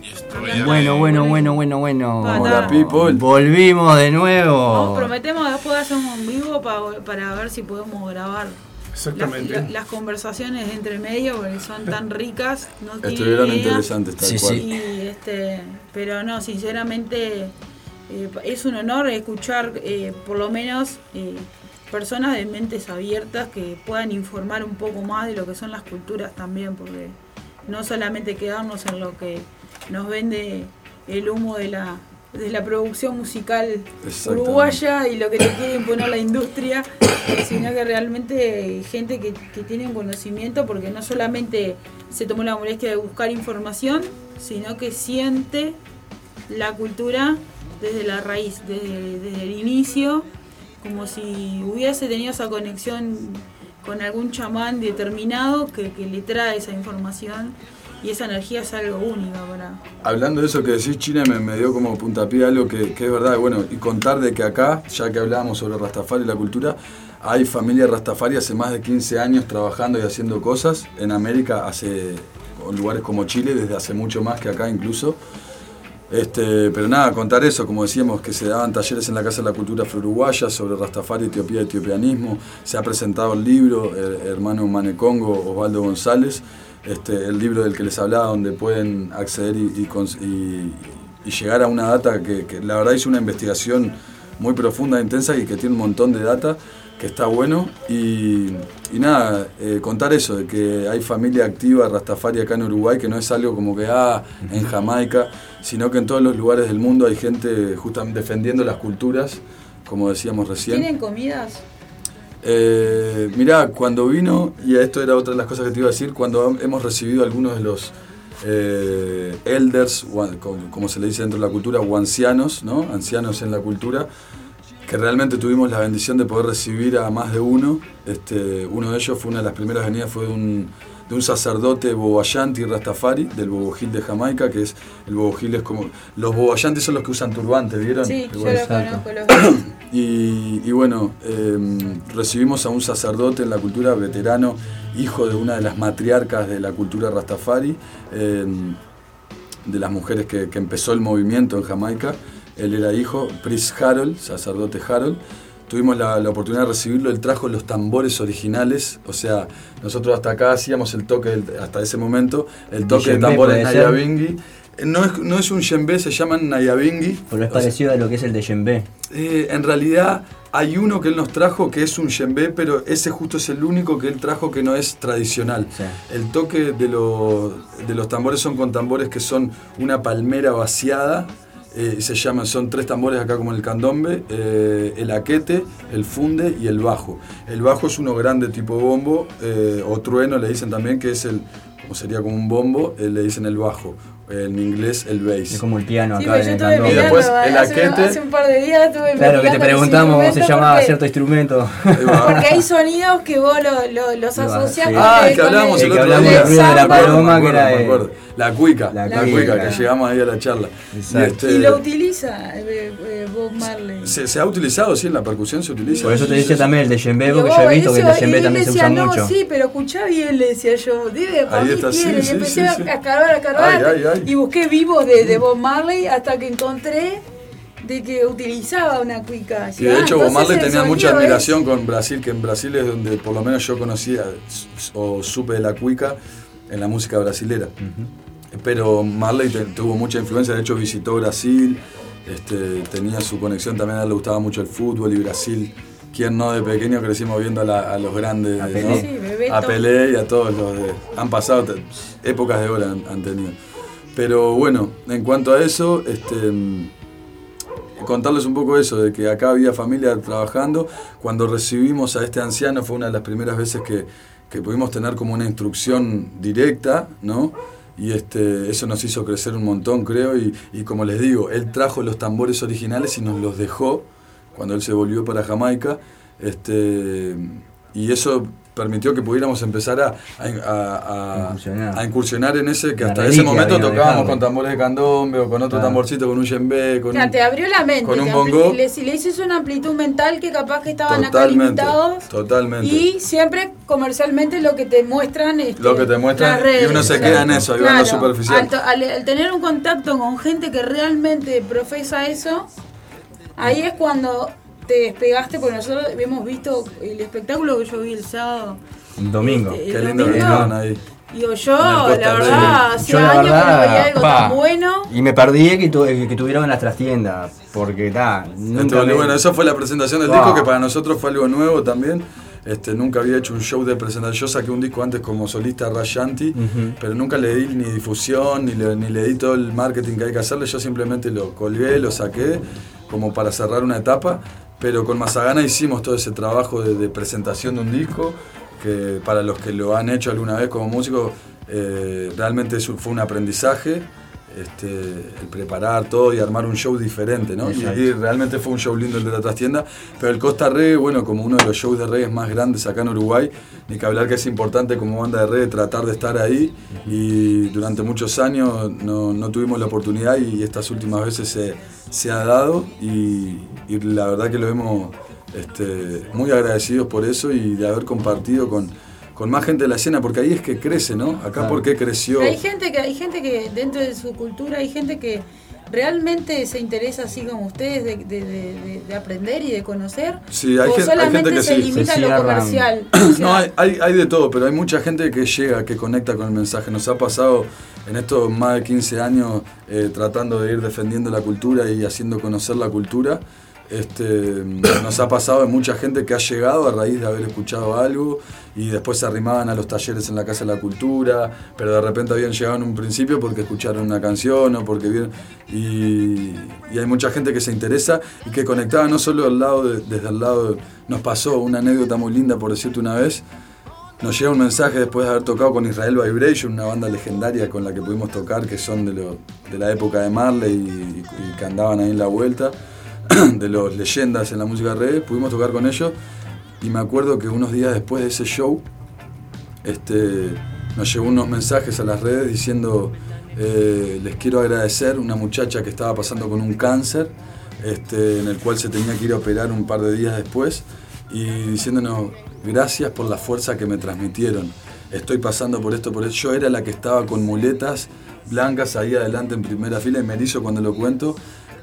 Y estoy
Bueno, bueno, bueno, bueno, bueno.
Hola,
people.
Volvimos de nuevo.
prometemos después hacer un vivo pa- para ver si podemos grabar
Exactamente.
las, la- las conversaciones entre medio porque son tan ricas. No tienen
Estuvieron interesantes, tal
Sí,
cual.
sí.
Y, este, pero no, sinceramente eh, es un honor escuchar eh, por lo menos eh, personas de mentes abiertas que puedan informar un poco más de lo que son las culturas también, porque no solamente quedarnos en lo que nos vende el humo de la, de la producción musical uruguaya y lo que le quiere imponer la industria, sino que realmente gente que, que tiene un conocimiento, porque no solamente se tomó la molestia de buscar información, sino que siente la cultura desde la raíz, desde, desde el inicio, como si hubiese tenido esa conexión con algún chamán determinado que, que le trae esa información y esa energía es algo único.
Hablando de eso que decís, China me, dio como puntapié algo que, que es verdad. Bueno, y contar de que acá, ya que hablábamos sobre Rastafari y la cultura, hay familia Rastafari hace más de 15 años trabajando y haciendo cosas. En América, hace en lugares como Chile, desde hace mucho más que acá incluso. Este, pero nada, contar eso, como decíamos, que se daban talleres en la Casa de la Cultura Afro-Uruguaya sobre Rastafari, Etiopía Etiopianismo. Se ha presentado el libro, el hermano Manecongo, Osvaldo González. Este, el libro del que les hablaba, donde pueden acceder y, y y- y llegar a una data que, que la verdad hice una investigación muy profunda, intensa y que tiene un montón de data, que está bueno. Y, y nada, eh, contar eso, de que hay familia activa Rastafari acá en Uruguay, que no es algo como que, ah, en Jamaica, sino que en todos los lugares del mundo hay gente justamente defendiendo las culturas, como decíamos recién.
¿Tienen comidas?
Eh, mirá, cuando vino, y esto era otra de las cosas que te iba a decir, cuando hemos recibido algunos de los eh, elders, como, se le dice dentro de la cultura, o ancianos, ¿no? Ancianos en la cultura, que realmente tuvimos la bendición de poder recibir a más de uno. Este, uno de ellos fue una de las primeras venidas, fue de un, de un sacerdote bobayanti Rastafari, del Bobojil de Jamaica, que es, el Bobojil es como, los bobayantis son los que usan turbante, ¿vieron?
Sí, yo lo conozco. Los...
Y, y bueno, em, recibimos a un sacerdote en la cultura veterano, hijo de una de las matriarcas de la cultura Rastafari, em, de las mujeres que, que empezó el movimiento en Jamaica. Él era hijo, Priest Harold, sacerdote Harold. Tuvimos la, la oportunidad de recibirlo, él trajo los tambores originales, o sea, nosotros hasta acá hacíamos el toque, hasta ese momento, el toque de tambores. Nayabingi. No es, no es un djembe, se llaman Nayabingi.
Pero es
O sea,
parecido a lo que es el de Yembe.
eh, en realidad hay uno que él nos trajo que es un djembe, pero ese justo es el único que él trajo que no es tradicional. El toque de, los- de los tambores son con tambores que son una palmera vaciada. eh, se llaman, son tres tambores acá como el candombe, eh, el aquete, el funde y el bajo. El bajo es uno grande tipo bombo, eh, o trueno le dicen también, que es el, como sería como un bombo, le dicen el bajo. En inglés el bass. Es
como el piano
Sí,
acá
yo
en el
estuve
candombe.
Y después el
hace,
aquete.
hace un par de días estuve
Claro, que te preguntamos cómo se llamaba
porque-
cierto instrumento.
Porque hay sonidos que vos lo- lo- los asociás
sí.
con
Ah,
el-
que hablábamos
el-
el
que
otro
hablamos
día.
ruido de la paloma, que era
acuerdo. La cuica, la,
cuica.
cuica, que llegamos ahí a la charla. Y este,
Y lo utiliza eh, eh, Bob Marley.
se, se ha utilizado, sí, en la percusión se utiliza.
Por eso te decía también el de Yembe, porque yo he visto que el de Yembe también se
decía,
usa
no,
mucho.
sí, pero escuchá bien, le decía yo. Debe, para
Ahí
mí
está, sí,
tiene. y empecé a escarbar, a escarbar.
Ay.
Y busqué vivos de, de Bob Marley hasta que encontré de que utilizaba una cuica.
Y de hecho, Bob Marley tenía mucha
admiración
con Brasil, que en Brasil es donde por lo menos yo conocía o supe de la cuica en la música brasilera. Pero Marley te- tuvo mucha influencia, de hecho visitó Brasil, este, tenía su conexión, también a él le gustaba mucho el fútbol y Brasil. Quien no de pequeño crecimos viendo a, la- a los grandes, ¿no?
Pelé.
Sí,
a Pelé y a todos los de, han pasado épocas de oro han, han tenido. Pero bueno, en cuanto a eso, este, mm, contarles un poco eso, de que acá había familia trabajando. Cuando recibimos a este anciano fue una de las primeras veces que, que pudimos tener como una instrucción directa, ¿no? Y este, eso nos hizo crecer un montón, creo. Y, y como les digo, él trajo los tambores originales y nos los dejó cuando él se volvió para Jamaica. Este, y eso permitió que pudiéramos empezar a, a- a-
Incursionar.
a incursionar en ese que
La
hasta ese momento tocábamos
dejado.
con tambores de candombe o con otro
Claro.
tamborcito, con un djembe, con
O sea,
un-
te abrió la mente.
con un bongo.
le, si le hiciste una amplitud mental que capaz que estaban acá
Totalmente,
limitados.
totalmente.
Y siempre comercialmente lo que te muestran. Este,
Lo que te muestran
las redes,
y uno se queda en eso, ahí va en lo
claro,
superficial.
Al, to- al- al tener un contacto con gente que realmente profesa eso, ahí es cuando te despegaste, porque nosotros hemos visto el espectáculo que yo vi el sábado.
Domingo.
Este,
Qué
el
lindo que
domingo.
estaban ahí.
Digo yo,
En
la verdad,
Yo la
años que no veía algo
pa,
tan bueno.
Y me perdí que, tu- que tuvieron las trastiendas, porque está.
Estuvo muy bueno, eso fue la presentación del
Wow.
disco que para nosotros fue algo nuevo también. Este, nunca había hecho un show de presentación. Yo saqué un disco antes como solista Rashanti, pero nunca le di ni difusión, ni le, ni le di todo el marketing que hay que hacerle. Yo simplemente lo colgué, lo saqué como para cerrar una etapa. Pero con Mazagana hicimos todo ese trabajo de, presentación de un disco, que para los que lo han hecho alguna vez como músico, eh, realmente fue un aprendizaje. Este, el preparar todo y armar un show diferente, ¿no? Y, y realmente fue un show lindo el de la trastienda, pero el Costa Reggae, bueno, como uno de los shows de reggae más grandes acá en Uruguay, ni que hablar que es importante como banda de reggae tratar de estar ahí y durante muchos años no, no tuvimos la oportunidad y estas últimas veces se, se ha dado y, y la verdad que lo hemos este, muy agradecidos por eso y de haber compartido con, con más gente de la escena, porque ahí es que crece, ¿no? Acá
Claro.
porque creció...
Hay gente que hay gente que dentro de su cultura hay gente que ¿realmente se interesa así como ustedes de, de- de- de aprender y de conocer?
Sí, hay
¿O
gente, hay
solamente
gente que
se
sí.
limita a lo comercial? *clears throat*
No, hay, hay, hay de todo, pero hay mucha gente que llega, que conecta con el mensaje. Nos ha pasado en estos más de 15 años eh, tratando de ir defendiendo la cultura y haciendo conocer la cultura. Este, nos ha pasado de mucha gente que ha llegado a raíz de haber escuchado algo y después se arrimaban a los talleres en la Casa de la Cultura, pero de repente habían llegado en un principio porque escucharon una canción o porque vieron... Y, hay mucha gente que se interesa y que conectaba no solo al lado de- desde el lado... nos pasó una anécdota muy linda, por decirte una vez, nos llega un mensaje después de haber tocado con Israel Vibration, una banda legendaria con la que pudimos tocar, que son de la época de Marley y, y que andaban ahí en la vuelta, *clears throat* de los leyendas en la música reggae, pudimos tocar con ellos y me acuerdo que unos días después de ese show este, nos llegó unos mensajes a las redes diciendo eh, les quiero agradecer una muchacha que estaba pasando con un cáncer este, en el cual se tenía que ir a operar un par de días después y diciéndonos gracias por la fuerza que me transmitieron. Estoy pasando por esto, por eso. Yo era la que estaba con muletas blancas ahí adelante en primera fila y me erizo cuando lo cuento.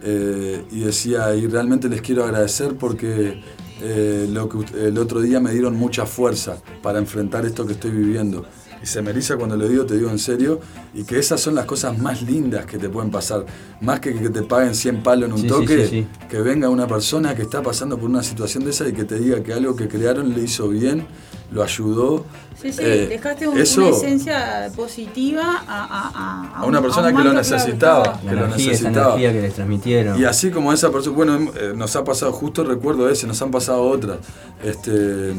Eh, y decía, y realmente les quiero agradecer porque eh, lo que, el otro día me dieron mucha fuerza para enfrentar esto que estoy viviendo. Y se me eriza cuando lo digo, te digo en serio, y que esas son las cosas más lindas que te pueden pasar. Más que que te paguen 100 palos en un
sí,
toque,
sí, sí.
que venga una persona que está pasando por una situación de esa y que te diga que algo que crearon le hizo bien, lo ayudó.
Sí, sí,
Eh,
dejaste un-
eso-
una esencia positiva a, a- a-
a una
un-
persona
un
que lo necesitaba, que
La
lo
energía, esa
necesitaba.
energía que les transmitieron.
Y así como esa persona, bueno, hem- eh, nos ha pasado, justo recuerdo ese, nos han pasado otras. Este,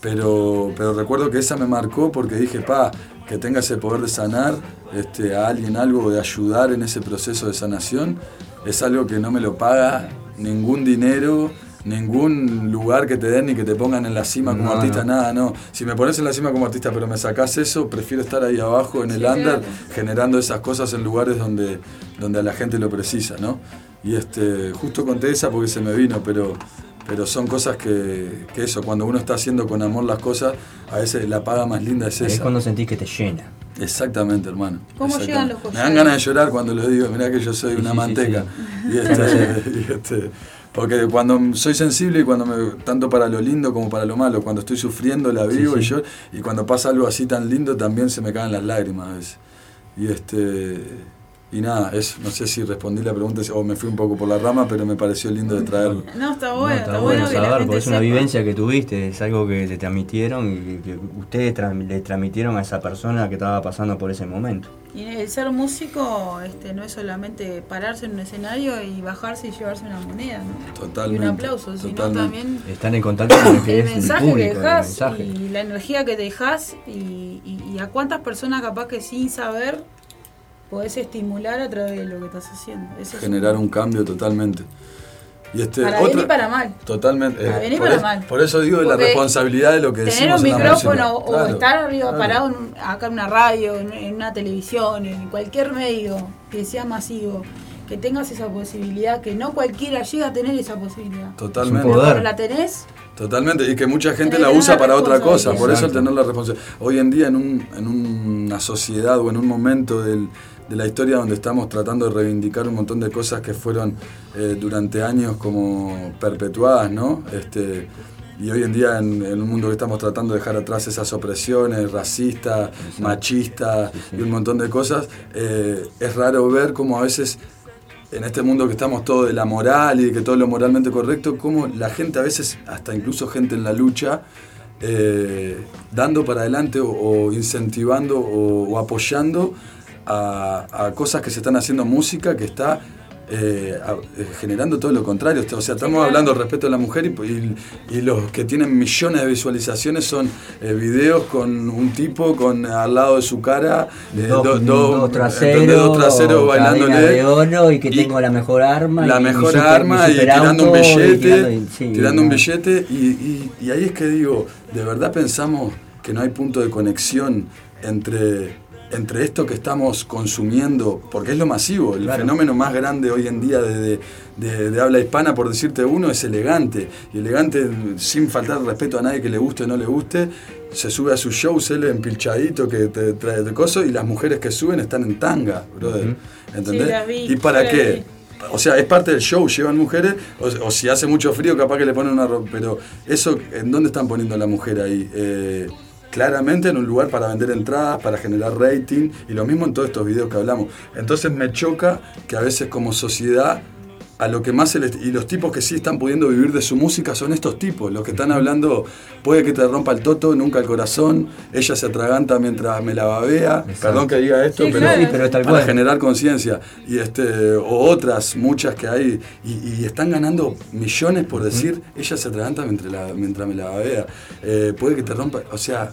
pero, pero recuerdo que esa me marcó porque dije, pa, que tenga ese poder de sanar este, a alguien algo, de ayudar en ese proceso de sanación, es algo que no me lo paga ningún dinero, ningún lugar que te den ni que te pongan en la cima como
No,
artista,
no.
nada, no. Si me pones en la cima como artista pero me sacás eso, prefiero estar ahí abajo en el
Sí,
under
claro.
generando esas cosas en lugares donde, donde a la gente lo precisa, ¿no? Y este, justo conté esa porque se me vino, pero, pero son cosas que, que eso, cuando uno está haciendo con amor las cosas, a veces la paga más linda es
Ahí es
esa.
cuando sentís que te llena.
Exactamente, hermano.
¿Cómo
Exactamente.
llegan los
Me
collares?
dan ganas de llorar cuando lo digo, mirá que yo soy una
sí,
manteca.
sí. *laughs*
Y este, *laughs* y este, porque cuando soy sensible y cuando me, tanto para lo lindo como para lo malo, cuando estoy sufriendo la
Sí,
vivo y yo, y cuando pasa algo así tan lindo también se me caen las lágrimas a veces. Y este y nada, es, no sé si respondí la pregunta o me fui un poco por la rama, pero me pareció lindo de traerlo.
No, está
No,
bueno,
está bueno
que la
saber,
gente
porque es una
sepa.
vivencia que tuviste, es algo que te transmitieron y que, que ustedes tra- le transmitieron a esa persona que estaba pasando por ese momento.
Y el ser músico este, no es solamente pararse en un escenario y bajarse y llevarse una moneda, ¿no?
Totalmente.
Y un aplauso, sino
totalmente.
también
Están en contacto con el que
el
es el
mensaje
público,
que
el
dejas y la energía que dejas y, y- y a cuántas personas capaz que sin saber podés estimular a través de lo que estás haciendo. Eso es
Generar un cambio totalmente. Y este,
Para
otra-
bien y para mal.
Totalmente.
Para
eh,
bien y
por,
para
es-
mal.
por eso digo de la
Porque
responsabilidad de lo que
Tener
decimos
un
en la
micrófono o
Claro,
estar arriba
claro.
parado en- acá en una radio, en, en una televisión, en cualquier medio que sea masivo, que tengas esa posibilidad, que no cualquiera llega a tener esa posibilidad.
Totalmente.
Pero cuando la tenés,
Totalmente, y que mucha gente la usa
tener
para otra cosa, por eso el tener la responsabilidad. Hoy en día en, un- en una sociedad o en un momento del- de la historia donde estamos tratando de reivindicar un montón de cosas que fueron eh, durante años como perpetuadas, ¿no? Este, y hoy en día en, en un mundo que estamos tratando de dejar atrás esas opresiones racistas, machistas y un montón de cosas, eh, es raro ver cómo a veces en este mundo que estamos todo de la moral y de que todo lo moralmente correcto, como la gente a veces, hasta incluso gente en la lucha, eh, dando para adelante o, o incentivando o, o apoyando a, a cosas que se están haciendo música que está eh, a- eh, generando todo lo contrario. O sea, estamos hablando del respeto a la mujer y, y- y los que tienen millones de visualizaciones son eh, videos con un tipo con al lado de su cara, eh,
Dos,
do-
dos
do-
traseros,
traseros bailándole
de oro y que tengo la mejor arma.
la mejor
super-
arma y tirando un billete,
tirando- y- sí,
tirando un
no.
billete y, y- y ahí es que digo, ¿de verdad pensamos que no hay punto de conexión entre entre esto que estamos consumiendo, porque es lo masivo, el fenómeno más grande hoy en día de, de- de- de habla hispana, por decirte uno, es elegante. Y elegante, sin faltar respeto a nadie que le guste o no le guste, se sube a su show, sale empilchadito que te trae de coso, y las mujeres que suben están en tanga, brother. ¿Entendés?
Sí, las vi,
¿Y para qué?
vi.
O sea, es parte del show, llevan mujeres, o, o si hace mucho frío, capaz que le ponen una ropa. Pero eso, ¿en dónde están poniendo a la mujer ahí? Eh, claramente en un lugar para vender entradas, para generar rating, y lo mismo en todos estos videos que hablamos. Entonces me choca que a veces como sociedad, a lo que más se les... Y los tipos que sí están pudiendo vivir de su música son estos tipos, los que están hablando, puede que te rompa el toto, nunca el corazón, ella se atraganta mientras me la babea, perdón que diga esto,
Sí,
pero,
claro. Sí, pero tal
para
cual.
generar conciencia. Y este, o otras, muchas que hay, y, y están ganando millones por decir, ella se atraganta mientras, la- mientras me la babea. Eh, puede que te rompa, o sea,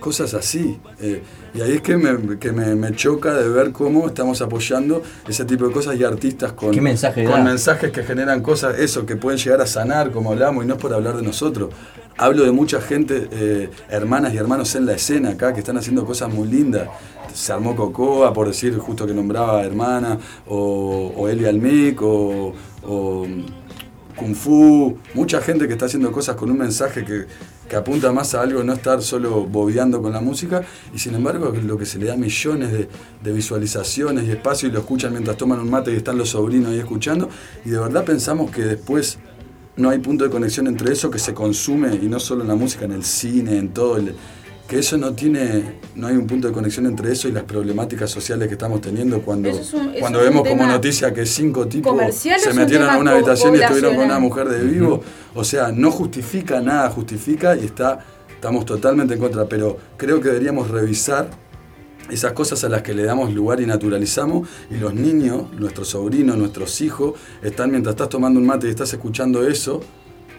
cosas así. Eh, y ahí es que, me, que me, me choca de ver cómo estamos apoyando ese tipo de cosas y artistas con,
¿Qué mensaje
con mensajes que generan cosas, eso, que pueden llegar a sanar, como hablamos, y no es por hablar de nosotros. Hablo de mucha gente, eh, hermanas y hermanos en la escena acá, que están haciendo cosas muy lindas. Se armó Cocoa, por decir, justo que nombraba hermana, o, o Eli Almic, o, o Kung Fu, mucha gente que está haciendo cosas con un mensaje que, que apunta más a algo, no estar solo bobeando con la música, y sin embargo lo que se le da millones de, visualizaciones y espacio y lo escuchan mientras toman un mate y están los sobrinos ahí escuchando, y de verdad pensamos que después no hay punto de conexión entre eso que se consume, y no solo en la música, en el cine, en todo, el- que eso no tiene, no hay un punto de conexión entre eso y las problemáticas sociales que estamos teniendo cuando,
Eso es un- eso
cuando
es un
vemos como noticia que cinco tipos se metieron a una habitación y estuvieron con una mujer de vivo. O sea, no justifica nada, justifica y está, estamos totalmente en contra. Pero creo que deberíamos revisar esas cosas a las que le damos lugar y naturalizamos. Y los niños, nuestros sobrinos, nuestros hijos, están mientras estás tomando un mate y estás escuchando eso.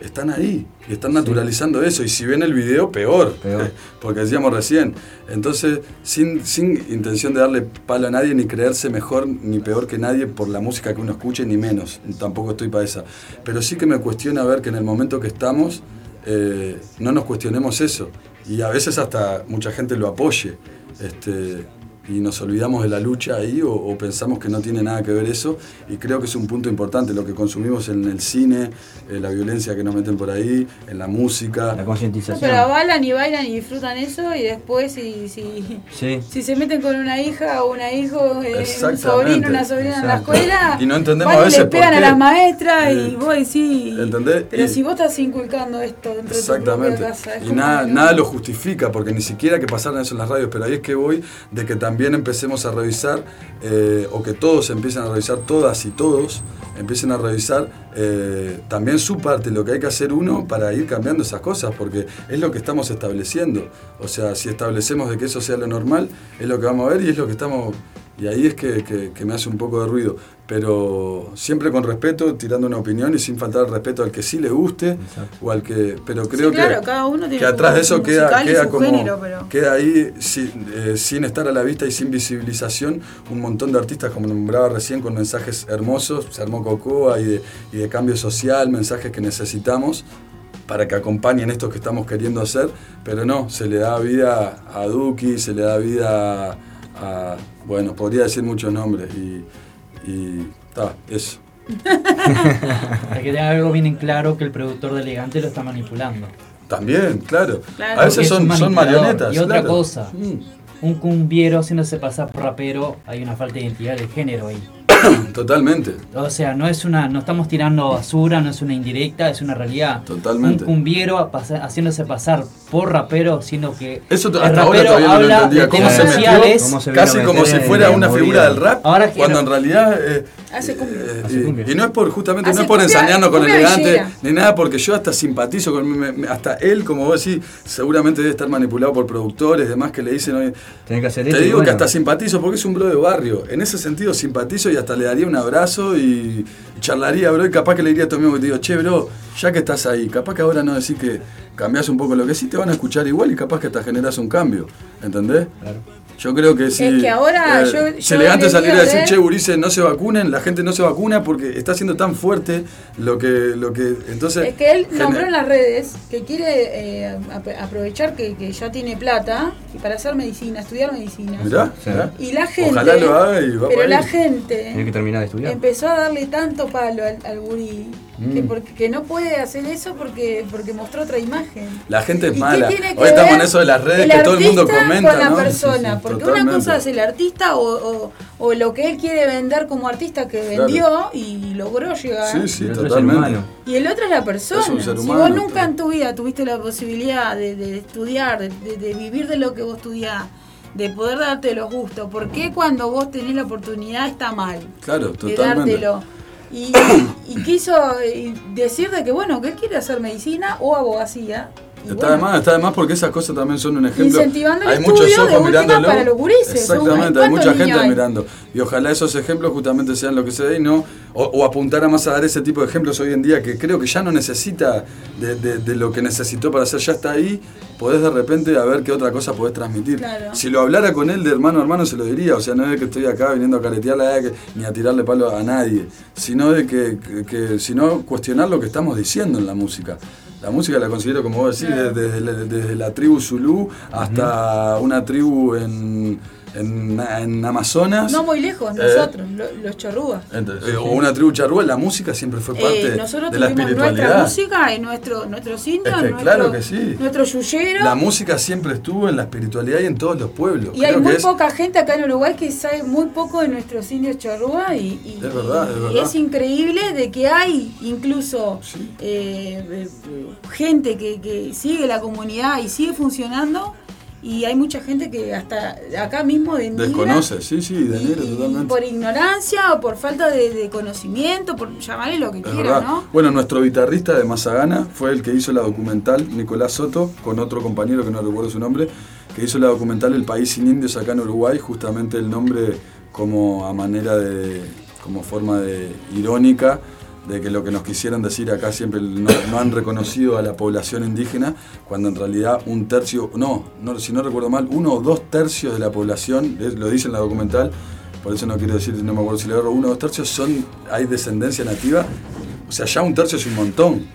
Están ahí y están naturalizando eso. Y si ven el video, peor. *laughs* Porque decíamos recién. Entonces, sin, sin intención de darle palo a nadie, ni creerse mejor ni peor que nadie por la música que uno escuche, ni menos. Tampoco estoy para esa. Pero sí que me cuestiona ver que en el momento que estamos, eh, no nos cuestionemos eso. Y a veces hasta mucha gente lo apoye. Este, y nos olvidamos de la lucha ahí o, o pensamos que no tiene nada que ver eso. Y creo que es un punto importante lo que consumimos en el cine, eh, la violencia que nos meten por ahí, en la música. La
concientización.
Pero avalan y bailan y disfrutan eso y después si, si,
Sí.
si se meten con una hija o una hijo, eh, un sobrino, una sobrina en la escuela,
Y no entendemos a
y
veces
le
por
pegan a las maestras y
Eh,
vos decís,
¿Entendés?
pero
Y-
si vos estás inculcando esto dentro de tu casa, es
Y nada,
que no-
nada lo justifica, porque ni siquiera que pasaran eso en las radios, pero ahí es que voy de que también empecemos a revisar, eh, o que todos empiecen a revisar, todas y todos empiecen a revisar eh, también su parte, lo que hay que hacer uno para ir cambiando esas cosas, porque es lo que estamos estableciendo. O sea, si establecemos de que eso sea lo normal, es lo que vamos a ver y es lo que estamos... Y ahí es que, que- que me hace un poco de ruido, pero siempre con respeto, tirando una opinión y sin faltar el respeto al que sí le guste o al que... Pero creo
Sí, claro,
que,
cada uno tiene
que atrás de eso queda, queda
su
como...
género, pero-
Queda ahí sin, eh, sin estar a la vista y sin visibilización un montón de artistas, como nombraba recién, con mensajes hermosos, se armó Cocoa y de, y de cambio social, mensajes que necesitamos para que acompañen esto que estamos queriendo hacer, pero no, se le da vida a Duki, se le da vida a, bueno, podría decir muchos nombres y, y ta, eso. *laughs*
Hay que tener algo bien en claro que el productor de Elegante lo está manipulando.
También, claro.
Claro.
A veces son, marionetas.
Y otra
claro.
cosa, un cumbiero haciéndose pasar por rapero, hay una falta de identidad de género ahí. *coughs*
Totalmente.
O sea, no es una, no estamos tirando basura, no es una indirecta, es una realidad.
Totalmente.
Un cumbiero pasa- haciéndose pasar por rapero, siendo que
Eso
el
hasta ahora
rapero
todavía no lo
habla
entendía.
de
¿Cómo
temas
se
sociales.
¿Cómo se Casi como si fuera una movida? figura del rap,
Ahora
Cuando en realidad... eh,
Hace cumbia.
y, y no es por justamente
Hace
no es por
cumbia-
ensañarnos con elegante ni nada porque yo hasta simpatizo con me- me- hasta él como vos decís seguramente debe estar manipulado por productores demás que le dicen oye,
Tenés que hacer
te
esto
digo que hasta simpatizo porque es un bro de barrio en ese sentido simpatizo y hasta le daría un abrazo y charlaría bro y capaz que le diría a tu amigo que te digo che bro ya que estás ahí capaz que ahora no decís que cambiás un poco lo que sí te van a escuchar igual y capaz que hasta generas un cambio ¿entendés? Yo creo que si,
Es que ahora yo-
si
yo
elegante
le
salir a decir,
ver-
che, Urice, no se vacunen, la gente no se vacuna porque está siendo tan fuerte lo que, lo que, entonces...
Es que él nombró en las redes que quiere eh, ap- aprovechar que, que ya tiene plata y para hacer medicina, estudiar medicina.
Mirá.
Y la gente.
Ojalá lo haga y va
Pero la gente
Tiene que terminar de estudiar.
empezó a darle tanto palo al, al gurí que,
Mm.
porque, que no puede hacer eso porque, porque mostró otra imagen.
La gente es
¿Y qué
mala. Hoy estamos en eso de las redes que todo el mundo comenta,
con la
¿no?
persona,
Sí, sí,
porque
totalmente.
una cosa es el artista o, o- o lo que él quiere vender como artista que
Claro.
vendió y logró llegar.
Sí, sí,
El el
totalmente.
Y el otro es la persona.
Es un ser
si
humano,
vos nunca en tu vida tuviste la posibilidad de, de estudiar, de, de- de vivir de lo que vos estudiás, de poder darte los gustos, ¿por qué cuando vos tenés la oportunidad está mal?
Claro,
de
totalmente.
dártelo. Y, *coughs* y quiso eh, decir de que bueno, que él quiere hacer medicina o abogacía.
Está
bueno,
de más, está de más porque esas cosas también son un ejemplo.
Incentivando el
hay
estudio
muchos
de
ojos
última
mirándolo.
para los gurises.
Exactamente, hay
¿Cuántos
mucha gente
hay?
mirando. Y ojalá esos ejemplos justamente sean lo que se dé y no. O, o apuntar a más a dar ese tipo de ejemplos hoy en día que creo que ya no necesita de, de- de lo que necesitó para hacer, ya está ahí. Podés de repente a ver qué otra cosa podés transmitir.
Claro.
Si lo hablara con él de hermano a hermano, se lo diría. O sea, no es que estoy acá viniendo a caretearla eh, ni a tirarle palo a nadie, sino de que, que- que- sino cuestionar lo que estamos diciendo en la música. La música la considero, como vos decís, desde, desde la, desde la tribu Zulú hasta una tribu en, en, en Amazonas.
No muy lejos,
Eh,
nosotros, lo- los chorrúas.
Entonces, eh, o una tribu charrúa, la música siempre fue parte
Eh, nosotros
de la
tuvimos nuestra
espiritualidad.
música y nuestro, nuestros indios,
Es que
nuestro,
claro que sí.
nuestro yuyero.
La música siempre estuvo en la espiritualidad y en todos los pueblos.
Y hay muy
es-
poca gente acá en Uruguay que sabe muy poco de nuestros indios chorrúa y, y-
Es verdad, es
y
verdad.
es increíble de que hay incluso gente que, que sigue la comunidad y sigue funcionando y hay mucha gente que hasta acá mismo denigra
Desconoce, sí, sí, denigra
y
totalmente.
por ignorancia o por falta de, de conocimiento, por llamarle lo que
Es
quiera,
verdad.
¿no?
Bueno, nuestro guitarrista de Mazagana fue el que hizo la documental, Nicolás Soto, con otro compañero que no recuerdo su nombre, que hizo la documental El País sin Indios acá en Uruguay, justamente el nombre como a manera de, como forma de irónica de que lo que nos quisieran decir acá siempre no, no han reconocido a la población indígena, cuando en realidad un tercio, no, no, si no recuerdo mal, uno o dos tercios de la población, lo dice en la documental, por eso no quiero decir, no me acuerdo si le agarro, uno o dos tercios son, hay descendencia nativa, o sea, ya un tercio es un montón,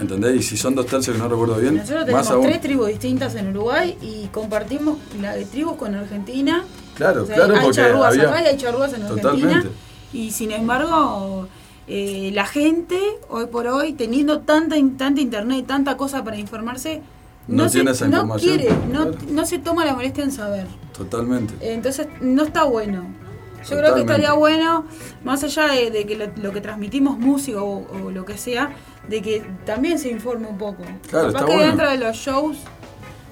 ¿entendés? Y si son dos tercios que no recuerdo bien,
Nosotros
más
tenemos
aún.
tres tribus distintas en Uruguay y compartimos la de tribus con Argentina.
Claro,
O sea,
claro,
hay
porque
charrúas
había-
acá y hay charrúas en Argentina.
Totalmente.
Y sin embargo, eh, la gente, hoy por hoy, teniendo tanta, tanta internet, tanta cosa para informarse,
No
se-
tiene esa
no quiere, no, no se toma la molestia en saber.
Totalmente.
Entonces, no está bueno. Yo creo que estaría bueno, más allá de, de que lo, lo que transmitimos música o, o lo que sea, de que también se informe un poco.
Claro,
Capaz
está
que
bueno.
dentro de los shows,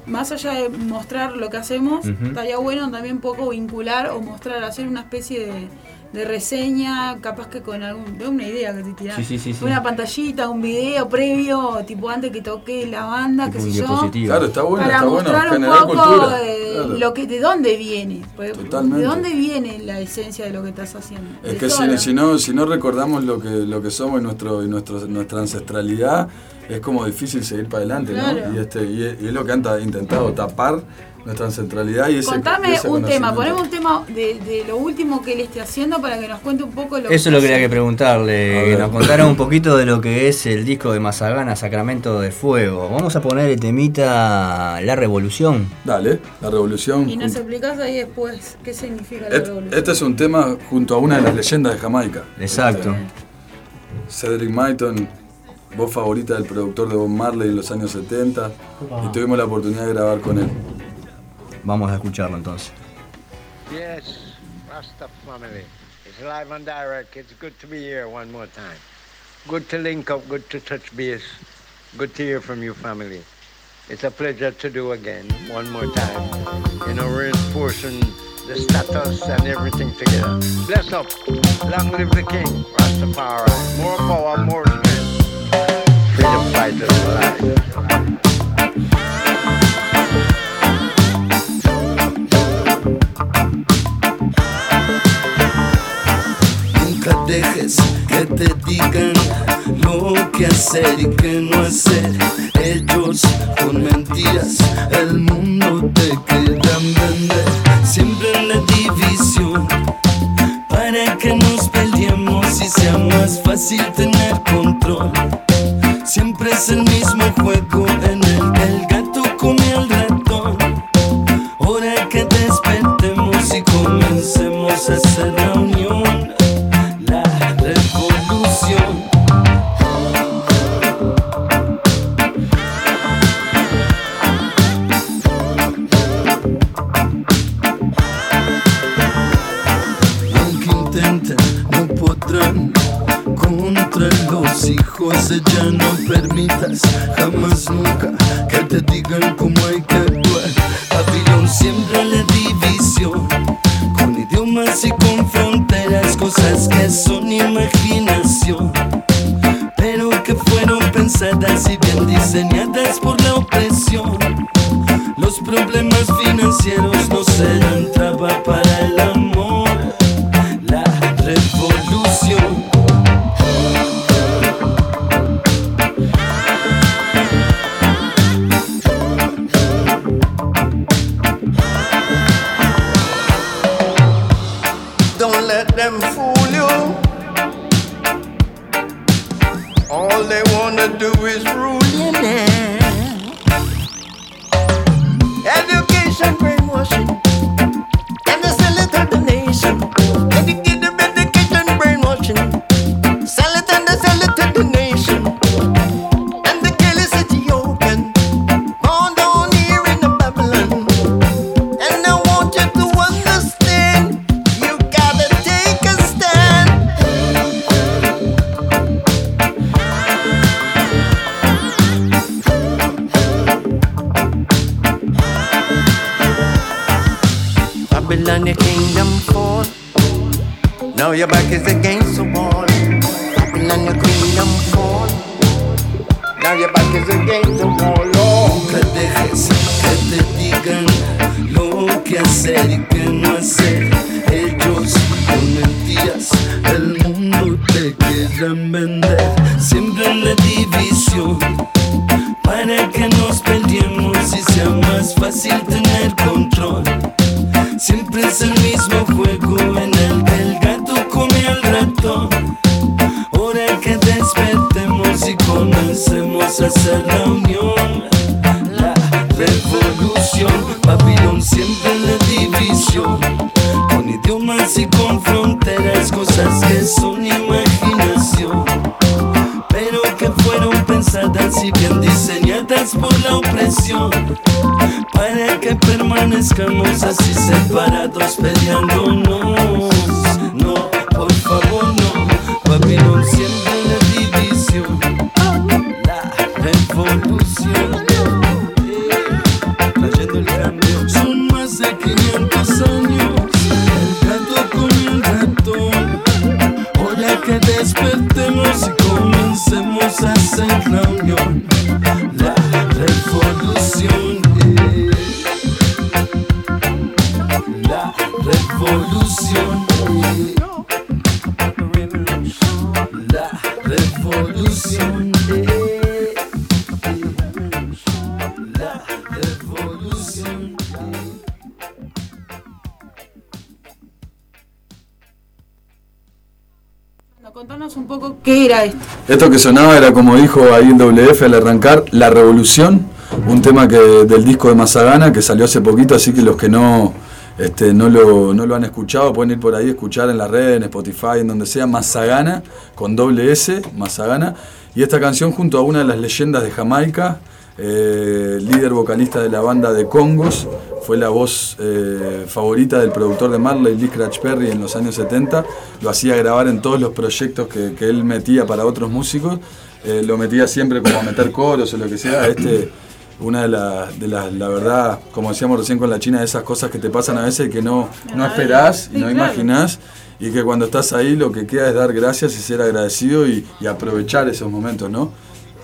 más allá de mostrar lo que hacemos,
Ujú.
estaría bueno también un poco vincular o mostrar, hacer una especie de, de reseña, capaz que con algún, de una idea que te tirás.
Sí, sí, sí, sí.
Una pantallita, un video previo, tipo antes que toque la banda, qué
un
sé yo.
Claro, está bueno,
para
está bueno,
mostrar un
generar
poco
cultura.
eh,
Claro.
lo que, de dónde viene. Pues,
Totalmente.
¿De dónde viene la esencia de lo que estás haciendo?
Es
De
que si, si no, si no recordamos lo que, lo que somos y, nuestro, y nuestro, nuestra ancestralidad, es como difícil seguir para adelante,
Claro.
¿no? Y, este, y, es, y es lo que han ta- intentado tapar nuestra ancestralidad y ese
Contame
ese
un tema, poneme un tema de, de lo último que él esté haciendo para que nos cuente un poco lo
Eso es lo que
está
quería que preguntarle,
A
que nos contara un poquito de lo que es el disco de Mazagana, Sacramento de Fuego. Vamos a poner el temita La Revolución.
Dale, la revolución.
Y nos explicás ahí después qué significa la
Et-
revolución.
este es un tema junto a una de las leyendas de Jamaica.
Exacto.
Cedric Myton, voz favorita del productor de Bob Marley en los años 70, y tuvimos la oportunidad de grabar con él.
Vamos a escucharlo entonces.
Yes, Rasta family. It's live and direct. It's good to be here one more time. Good to link up, good to touch base. Good to hear from you, family. It's a pleasure to do again, one more time. You know, reinforcing the status and everything together. Bless up. Long live the king, Rastafari. More power, more strength. Freedom fighters alive.
Dejes que te digan lo que hacer y que no hacer. Ellos con mentiras el mundo te quieran vender.
siempre en la división. Para que nos peleemos y sea más fácil tener control. Siempre es el mismo juego en el que el gato come al ratón. Hora que despertemos y comencemos a hacer ya no permitas jamás nunca que te digan cómo hay que actuar. Babilón siempre la división con idiomas y con fronteras, cosas que son imaginación, pero que fueron pensadas y bien diseñadas por la opresión. Los problemas financieros que
sonaba era como dijo ahí el WF al arrancar, La Revolución, un tema que del disco de Mazagana que salió hace poquito, así que los que no, este, no, lo, no lo han escuchado pueden ir por ahí a escuchar en la red, en Spotify, en donde sea, Mazagana, con doble S, Mazagana, y esta canción junto a una de las leyendas de Jamaica, eh, líder vocalista de la banda de Congos, fue la voz eh, favorita del productor de Marley, Lee Scratch Perry, en los años 70. Lo hacía grabar en todos los proyectos que, que él metía para otros músicos. Eh, lo metía siempre como a meter coros o lo que sea. Este, una de las, de las, la verdad, como decíamos recién con la China, de esas cosas que te pasan a veces que no, no esperás y no imaginás. Y que cuando estás ahí lo que queda es dar gracias y ser agradecido y, y aprovechar esos momentos, ¿no?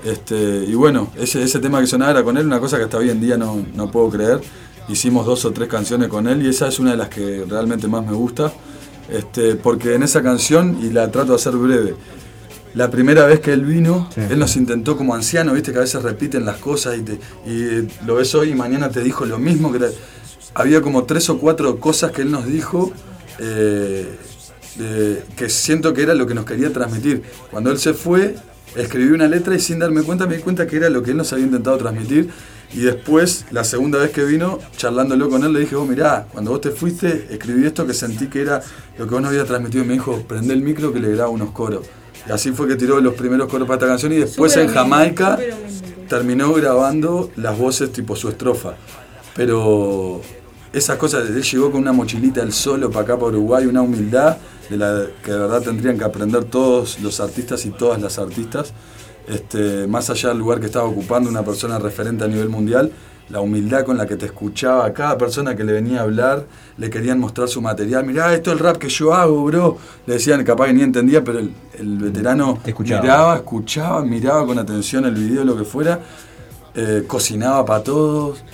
Este, y bueno, ese, ese tema que sonaba era con él, una cosa que hasta hoy en día no, no puedo creer. Hicimos dos o tres canciones con él y esa es una de las que realmente más me gusta. Este, porque en esa canción, y la trato de hacer breve, la primera vez que él vino, él nos intentó como anciano, viste que a veces repiten las cosas y, te- y lo ves hoy y mañana te dijo lo mismo que había como tres o cuatro cosas que él nos dijo eh, que siento que era lo que nos quería transmitir. Cuando él se fue, escribí una letra y sin darme cuenta me di cuenta que era lo que él nos había intentado transmitir. Y después, la segunda vez que vino, charlándolo con él, le dije, vos mirá, cuando vos te fuiste, escribí esto que sentí que era lo que vos nos habías transmitido. Y me dijo, prende el micro que le grabo unos coros. Y así fue que tiró los primeros coros para esta canción y después
Súper
en Jamaica
humilde.
terminó grabando las voces tipo su estrofa. Pero esas cosas, él llegó con una mochilita él solo para acá, para Uruguay, una humildad de la que de verdad tendrían que aprender todos los artistas y todas las artistas. Este, más allá del lugar que estaba ocupando una persona referente a nivel mundial, la humildad con la que te escuchaba a cada persona que le venía a hablar, le querían mostrar su material, mirá, esto es el rap que yo hago, bro. Le decían, capaz que ni entendía, pero el, el veterano
escuchaba.
miraba, escuchaba, miraba con atención el video, lo que fuera, eh, cocinaba para todos,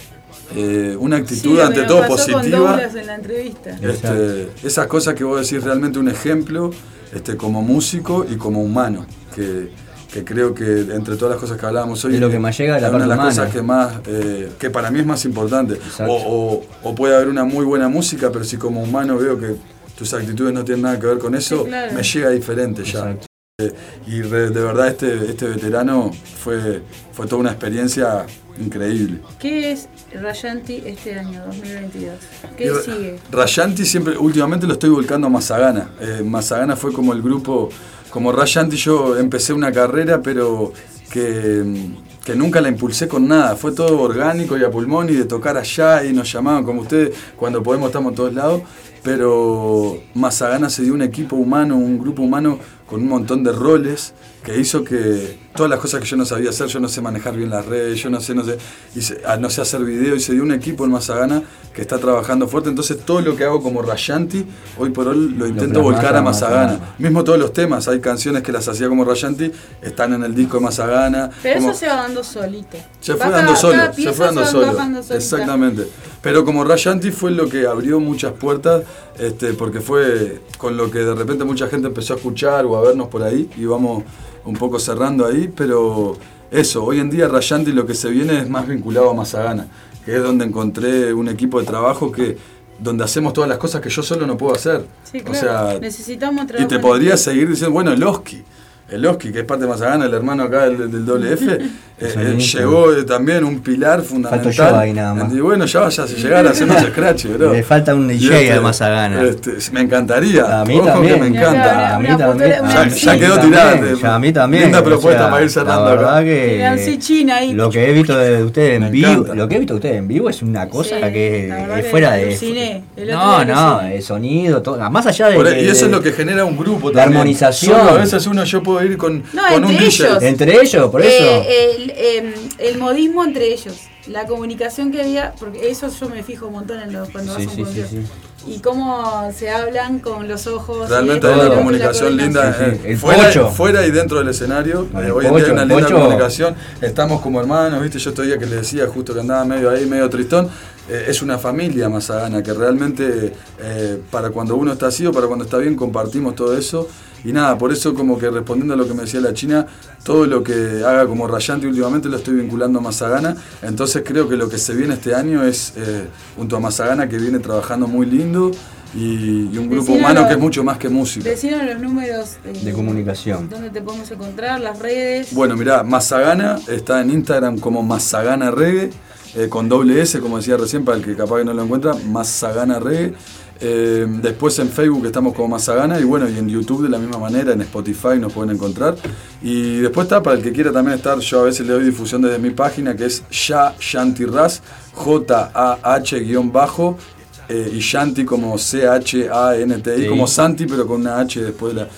eh, una actitud
Sí,
ante todo positiva.
Douglas en la entrevista.
Este, esas cosas que vos decís realmente un ejemplo este, como músico y como humano, que, que creo que entre todas las cosas que hablábamos hoy
Es lo que más llega de la
es una de las
humana.
cosas que más eh, que para mí es más importante o, o- o puede haber una muy buena música pero si como humano veo que tus actitudes no tienen nada que ver con eso
Sí, claro.
me llega diferente ya Eh, y re- de verdad este, este veterano fue, fue toda una experiencia increíble
¿Qué es Rayanti este año, 2022? ¿Qué sigue?
Rayanti siempre, últimamente lo estoy volcando a Mazagana. Eh, Mazagana fue como el grupo, como Rayanti yo empecé una carrera, pero que, que nunca la impulsé con nada. Fue todo orgánico y a pulmón y de tocar allá y nos llamaban como ustedes, cuando podemos estamos en todos lados. Pero Mazagana se dio un equipo humano, un grupo humano con un montón de roles que hizo que todas las cosas que yo no sabía hacer, yo no sé manejar bien las redes, yo no sé, no sé, y se- ah, no sé hacer video, y se dio un equipo en Mazagana que está trabajando fuerte, entonces todo lo que hago como Rayanti, hoy por hoy lo intento volcar
a
Mazagana.
Mazagana.
Mismo todos los temas, hay canciones que las hacía como Rayanti, están en el disco de Mazagana.
Pero
como-
eso se va dando solito.
se
Va
fue
cada-
dando solo,
cada
se fue dando solo. Exactamente. Pero como Rayanti fue lo que abrió muchas puertas, este, porque fue con lo que de repente mucha gente empezó a escuchar o a vernos por ahí, y vamos un poco cerrando ahí, pero eso, hoy en día Rayanti lo que se viene es más vinculado a Mazagana, que es donde encontré un equipo de trabajo que donde hacemos todas las cosas que yo solo no puedo hacer.
Sí,
O
claro.
sea,
Necesitamos
y te podría seguir diciendo, bueno, el Oski. El Oski, que es parte de Mazagana, el hermano acá del, del doble F, *laughs* eh, eh, llegó eh, también un pilar fundamental.
yo ahí nada más.
Y bueno, ya vaya a llegar a hacernos *laughs* scratch, bro.
Le falta un
Y
DJ
este,
a Mazagana.
este, me encantaría.
A mí
Ojo
también.
que me encanta.
A mí también.
Ya, quedó tirada.
Ya a mí también.
Linda
o
propuesta
sea,
para ir cerrando
La verdad
acá.
Que
China ahí.
lo que he visto de ustedes en
Me
vivo,
encanta.
lo que he visto de ustedes en vivo es una cosa
Sí,
que
la
es fuera de
otro
No, no, el sonido, todo, más allá de,
y eso
de-
es lo que genera un grupo
la
también.
armonización.
Solo a veces uno yo puedo ir con,
No,
con un
entre
DJ.
ellos.
entre ellos, por eso.
Eh, el, em, el modismo entre ellos, la comunicación que había, porque eso yo me fijo un montón en los, cuando
Sí,
vas a un
sí, sí,
concierto. Y cómo se hablan con los ojos.
Realmente hay una comunicación linda
Sí, sí.
eh,
El
fuera,
Pocho.
fuera y dentro del escenario. Eh,
el
hoy en día hay una linda
Pocho.
comunicación. Estamos como hermanos, ¿viste? Yo todavía que le decía justo que andaba medio ahí, medio tristón. Eh, es una familia Mazagana que realmente eh, para cuando uno está así o para cuando está bien compartimos todo eso. Y nada, por eso como que respondiendo a lo que me decía la China, todo lo que haga como Rayanti últimamente lo estoy vinculando a Mazagana. Entonces creo que lo que se viene este año es eh, junto a Mazagana que viene trabajando muy lindo y, y un grupo humano que es mucho más que música.
Decinos los números eh,
de comunicación.
dónde te podemos encontrar, las redes.
Bueno, mirá, Mazagana está en Instagram como Mazagana Reggae, eh, con doble S, como decía recién, para el que capaz que no lo encuentra, Mazagana Reggae. Eh, después en Facebook estamos como Mazagana y bueno, y en YouTube de la misma manera, en Spotify nos pueden encontrar. Y después está, para el que quiera también estar, yo a veces le doy difusión desde mi página, que es Ya Shanti Ras, J-A-H-bajo, eh, y Shanti como C-H-A-N-T-I,
Sí.
como Santi, pero con una H después de la...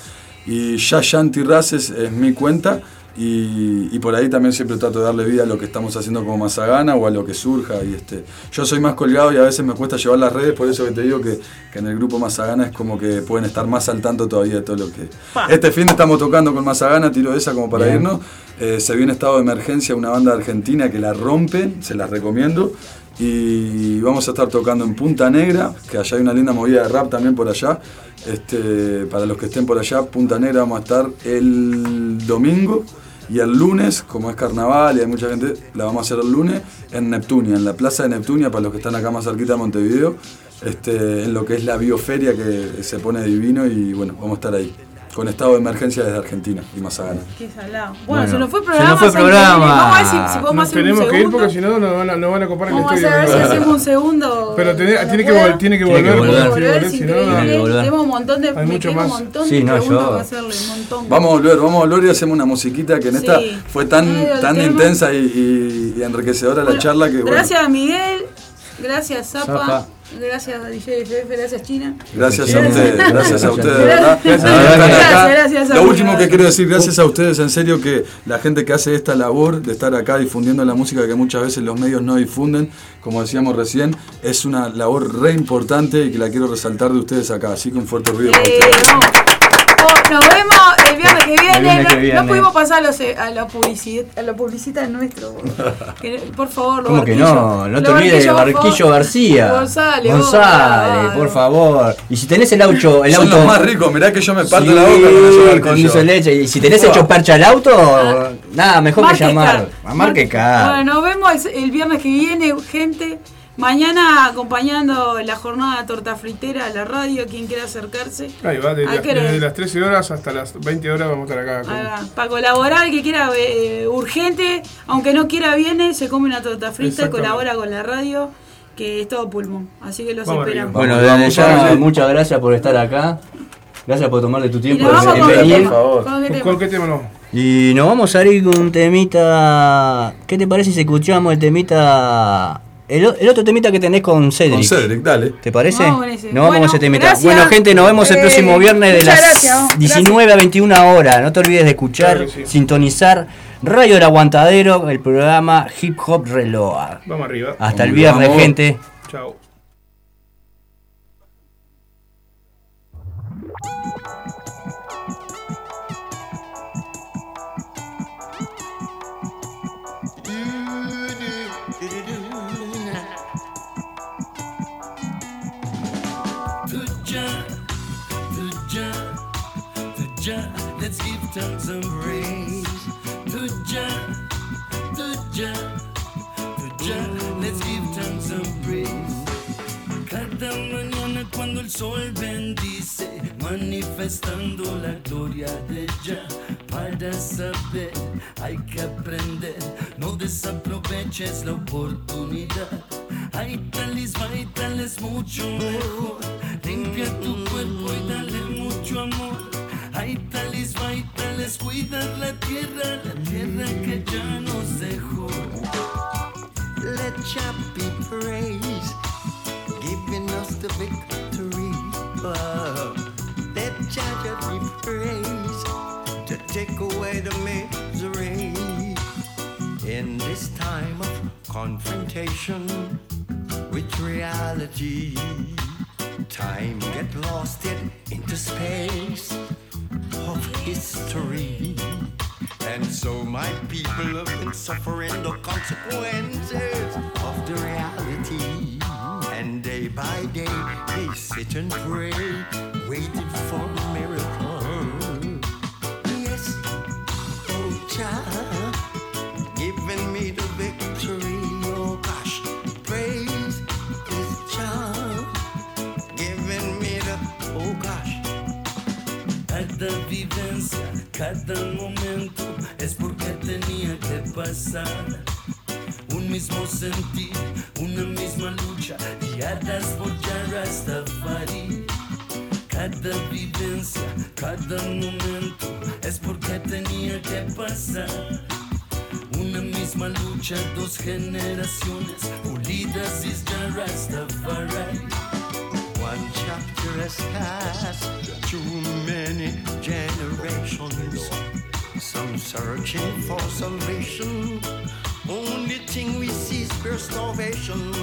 Y Ya Shanti Ras es, es mi cuenta. Y, y por ahí también siempre trato de darle vida a lo que estamos haciendo como Mazagana o a lo que surja. Y este, yo soy más colgado y a veces me cuesta llevar las redes, por eso que te digo que, que en el grupo Mazagana es como que pueden estar más al tanto todavía de todo lo que. Este fin estamos tocando con Mazagana, tiro esa como para
Bien.
irnos. Eh, se viene estado de emergencia una banda argentina que la rompen, se las recomiendo. Y vamos a estar tocando en Punta Negra, que allá hay una linda movida de rap también por allá. Este, para los que estén por allá, Punta Negra vamos a estar el domingo. Y el lunes, como es carnaval y hay mucha gente, la vamos a hacer el lunes en Neptunia, en la plaza de Neptunia, para los que están acá más cerquita de Montevideo, este, en lo que es la bioferia que se pone divino y bueno, vamos a estar ahí. Con estado de emergencia desde Argentina y Mazagana.
Qué salado. Bueno,
Bueno,
se nos fue el
se
programa.
nos fue programa.
Vamos a ver si, si podemos
Nos
hacer un
tenemos que ir porque si no nos van a, nos van a copar el
Vamos a
estudio.
ver si hacemos un segundo.
Pero tiene- tiene que vol- tiene que volver. no.
Tiene que volver.
Tenemos un montón de,
Hay
me
mucho
un
más.
montón
Sí,
de
no,
preguntas
yo-
hacerle, un montón.
Vamos a volver, vamos a volver y hacemos una musiquita que en esta
Sí.
fue tan,
Ay, el
tan intensa y, y- y enriquecedora la
Bueno,
charla que bueno.
Gracias a Miguel, gracias Zapa,
Zapa.
gracias DJ FF, gracias China.
Gracias a ustedes, gracias a ustedes, verdad.
Gracias, gracias, gracias,
Lo último que quiero decir, gracias a ustedes, en serio, que la gente que hace esta labor de estar acá difundiendo la música que muchas veces los medios no difunden, como decíamos recién, es una labor re importante y que la quiero resaltar de ustedes acá. Así que un fuerte ruido para ustedes.
Oh, nos vemos el viernes que viene.
Viernes que
no,
viene.
no pudimos pasar a los, eh, a la publicidad, a la publicidad nuestro. Que, por favor,
¿Cómo que
barquillos.
no? No te olvides de
por
Barquillo. García.
González,
González, por favor. Y si tenés el auto. El
Son
auto
los más ricos, mirá que yo me parto
Sí,
la boca con barquillo.
de leche. Y si tenés hecho percha al auto, nada, mejor que llamar.
Car.
A Marque Car.
Bueno, nos vemos el, el viernes que viene, gente. Mañana acompañando la jornada torta fritera a la radio, quien quiera acercarse.
Ahí va, de
¿A
la-
qué hora
desde
es?
las 13 horas hasta las 20 horas vamos a estar acá. con-.
Para colaborar, el que quiera eh, urgente, aunque no quiera viene, se come una torta frita y colabora con la radio, que es todo pulmón. Así que los
Vamos
esperamos.
Bueno, desde ya, muchas gracias por estar acá. Gracias por tomarle tu tiempo
nos vamos
en
con qué
venir.
tema, con qué
¿Con,
tema.
con qué tema no?
Y nos vamos a ir con un temita. ¿Qué te parece si escuchamos el temita. El, otro temita que tenés con Cedric?
Con Cedric, dale.
¿Te parece? Nos vamos
Bueno,
con ese temita.
gracias.
Bueno, gente, nos vemos el
Eh,
próximo viernes de las
gracias, vamos.
19 a 21 horas. No te olvides de escuchar,
Claro que sí.
sintonizar Radio El Aguantadero, el programa Hip Hop Reload.
Vamos arriba.
Hasta el viernes,
Vamos.
gente.
Chao.
El sol bendice, manifestando la gloria de Jah. Para saber hay que aprender, no desaproveches la oportunidad. Hay hay tales mucho mejor. Limpia tu cuerpo y dale mucho amor. Hay tales, hay tales, cuida la tierra, la tierra que ya nos dejó.
Let Jah be praised, giving us the victory. Oh, let Jah be praised to take away the misery. In this time of confrontation with reality, time get lost in into space of history. And so my people have been suffering the consequences of the reality. And day by day they sit and pray, waiting for a miracle. Yes, oh Jah, giving me the victory. Oh gosh, praise is Jah, giving me the oh gosh.
Cada vivencia, cada momento es porque tenía que pasar. Un mismo sentir, una misma lucha, guiadas por Jah Rastafari. Cada vivencia, cada momento es porque tenía que pasar. Una misma lucha, dos generaciones unidas Jah Rastafari.
One chapter has passed too many generations. Some searching for salvation. Only thing we see is pure starvation.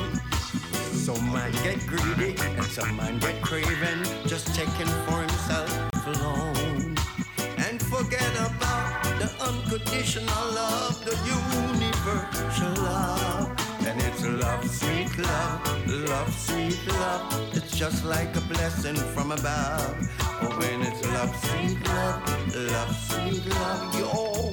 Some man get greedy and some man get craving, just taking for himself alone. And forget about the unconditional love, the universal love. And it's love, sweet love, love, sweet love. It's just like a blessing from above. Oh, when it's love, sweet love, love, sweet love, yo.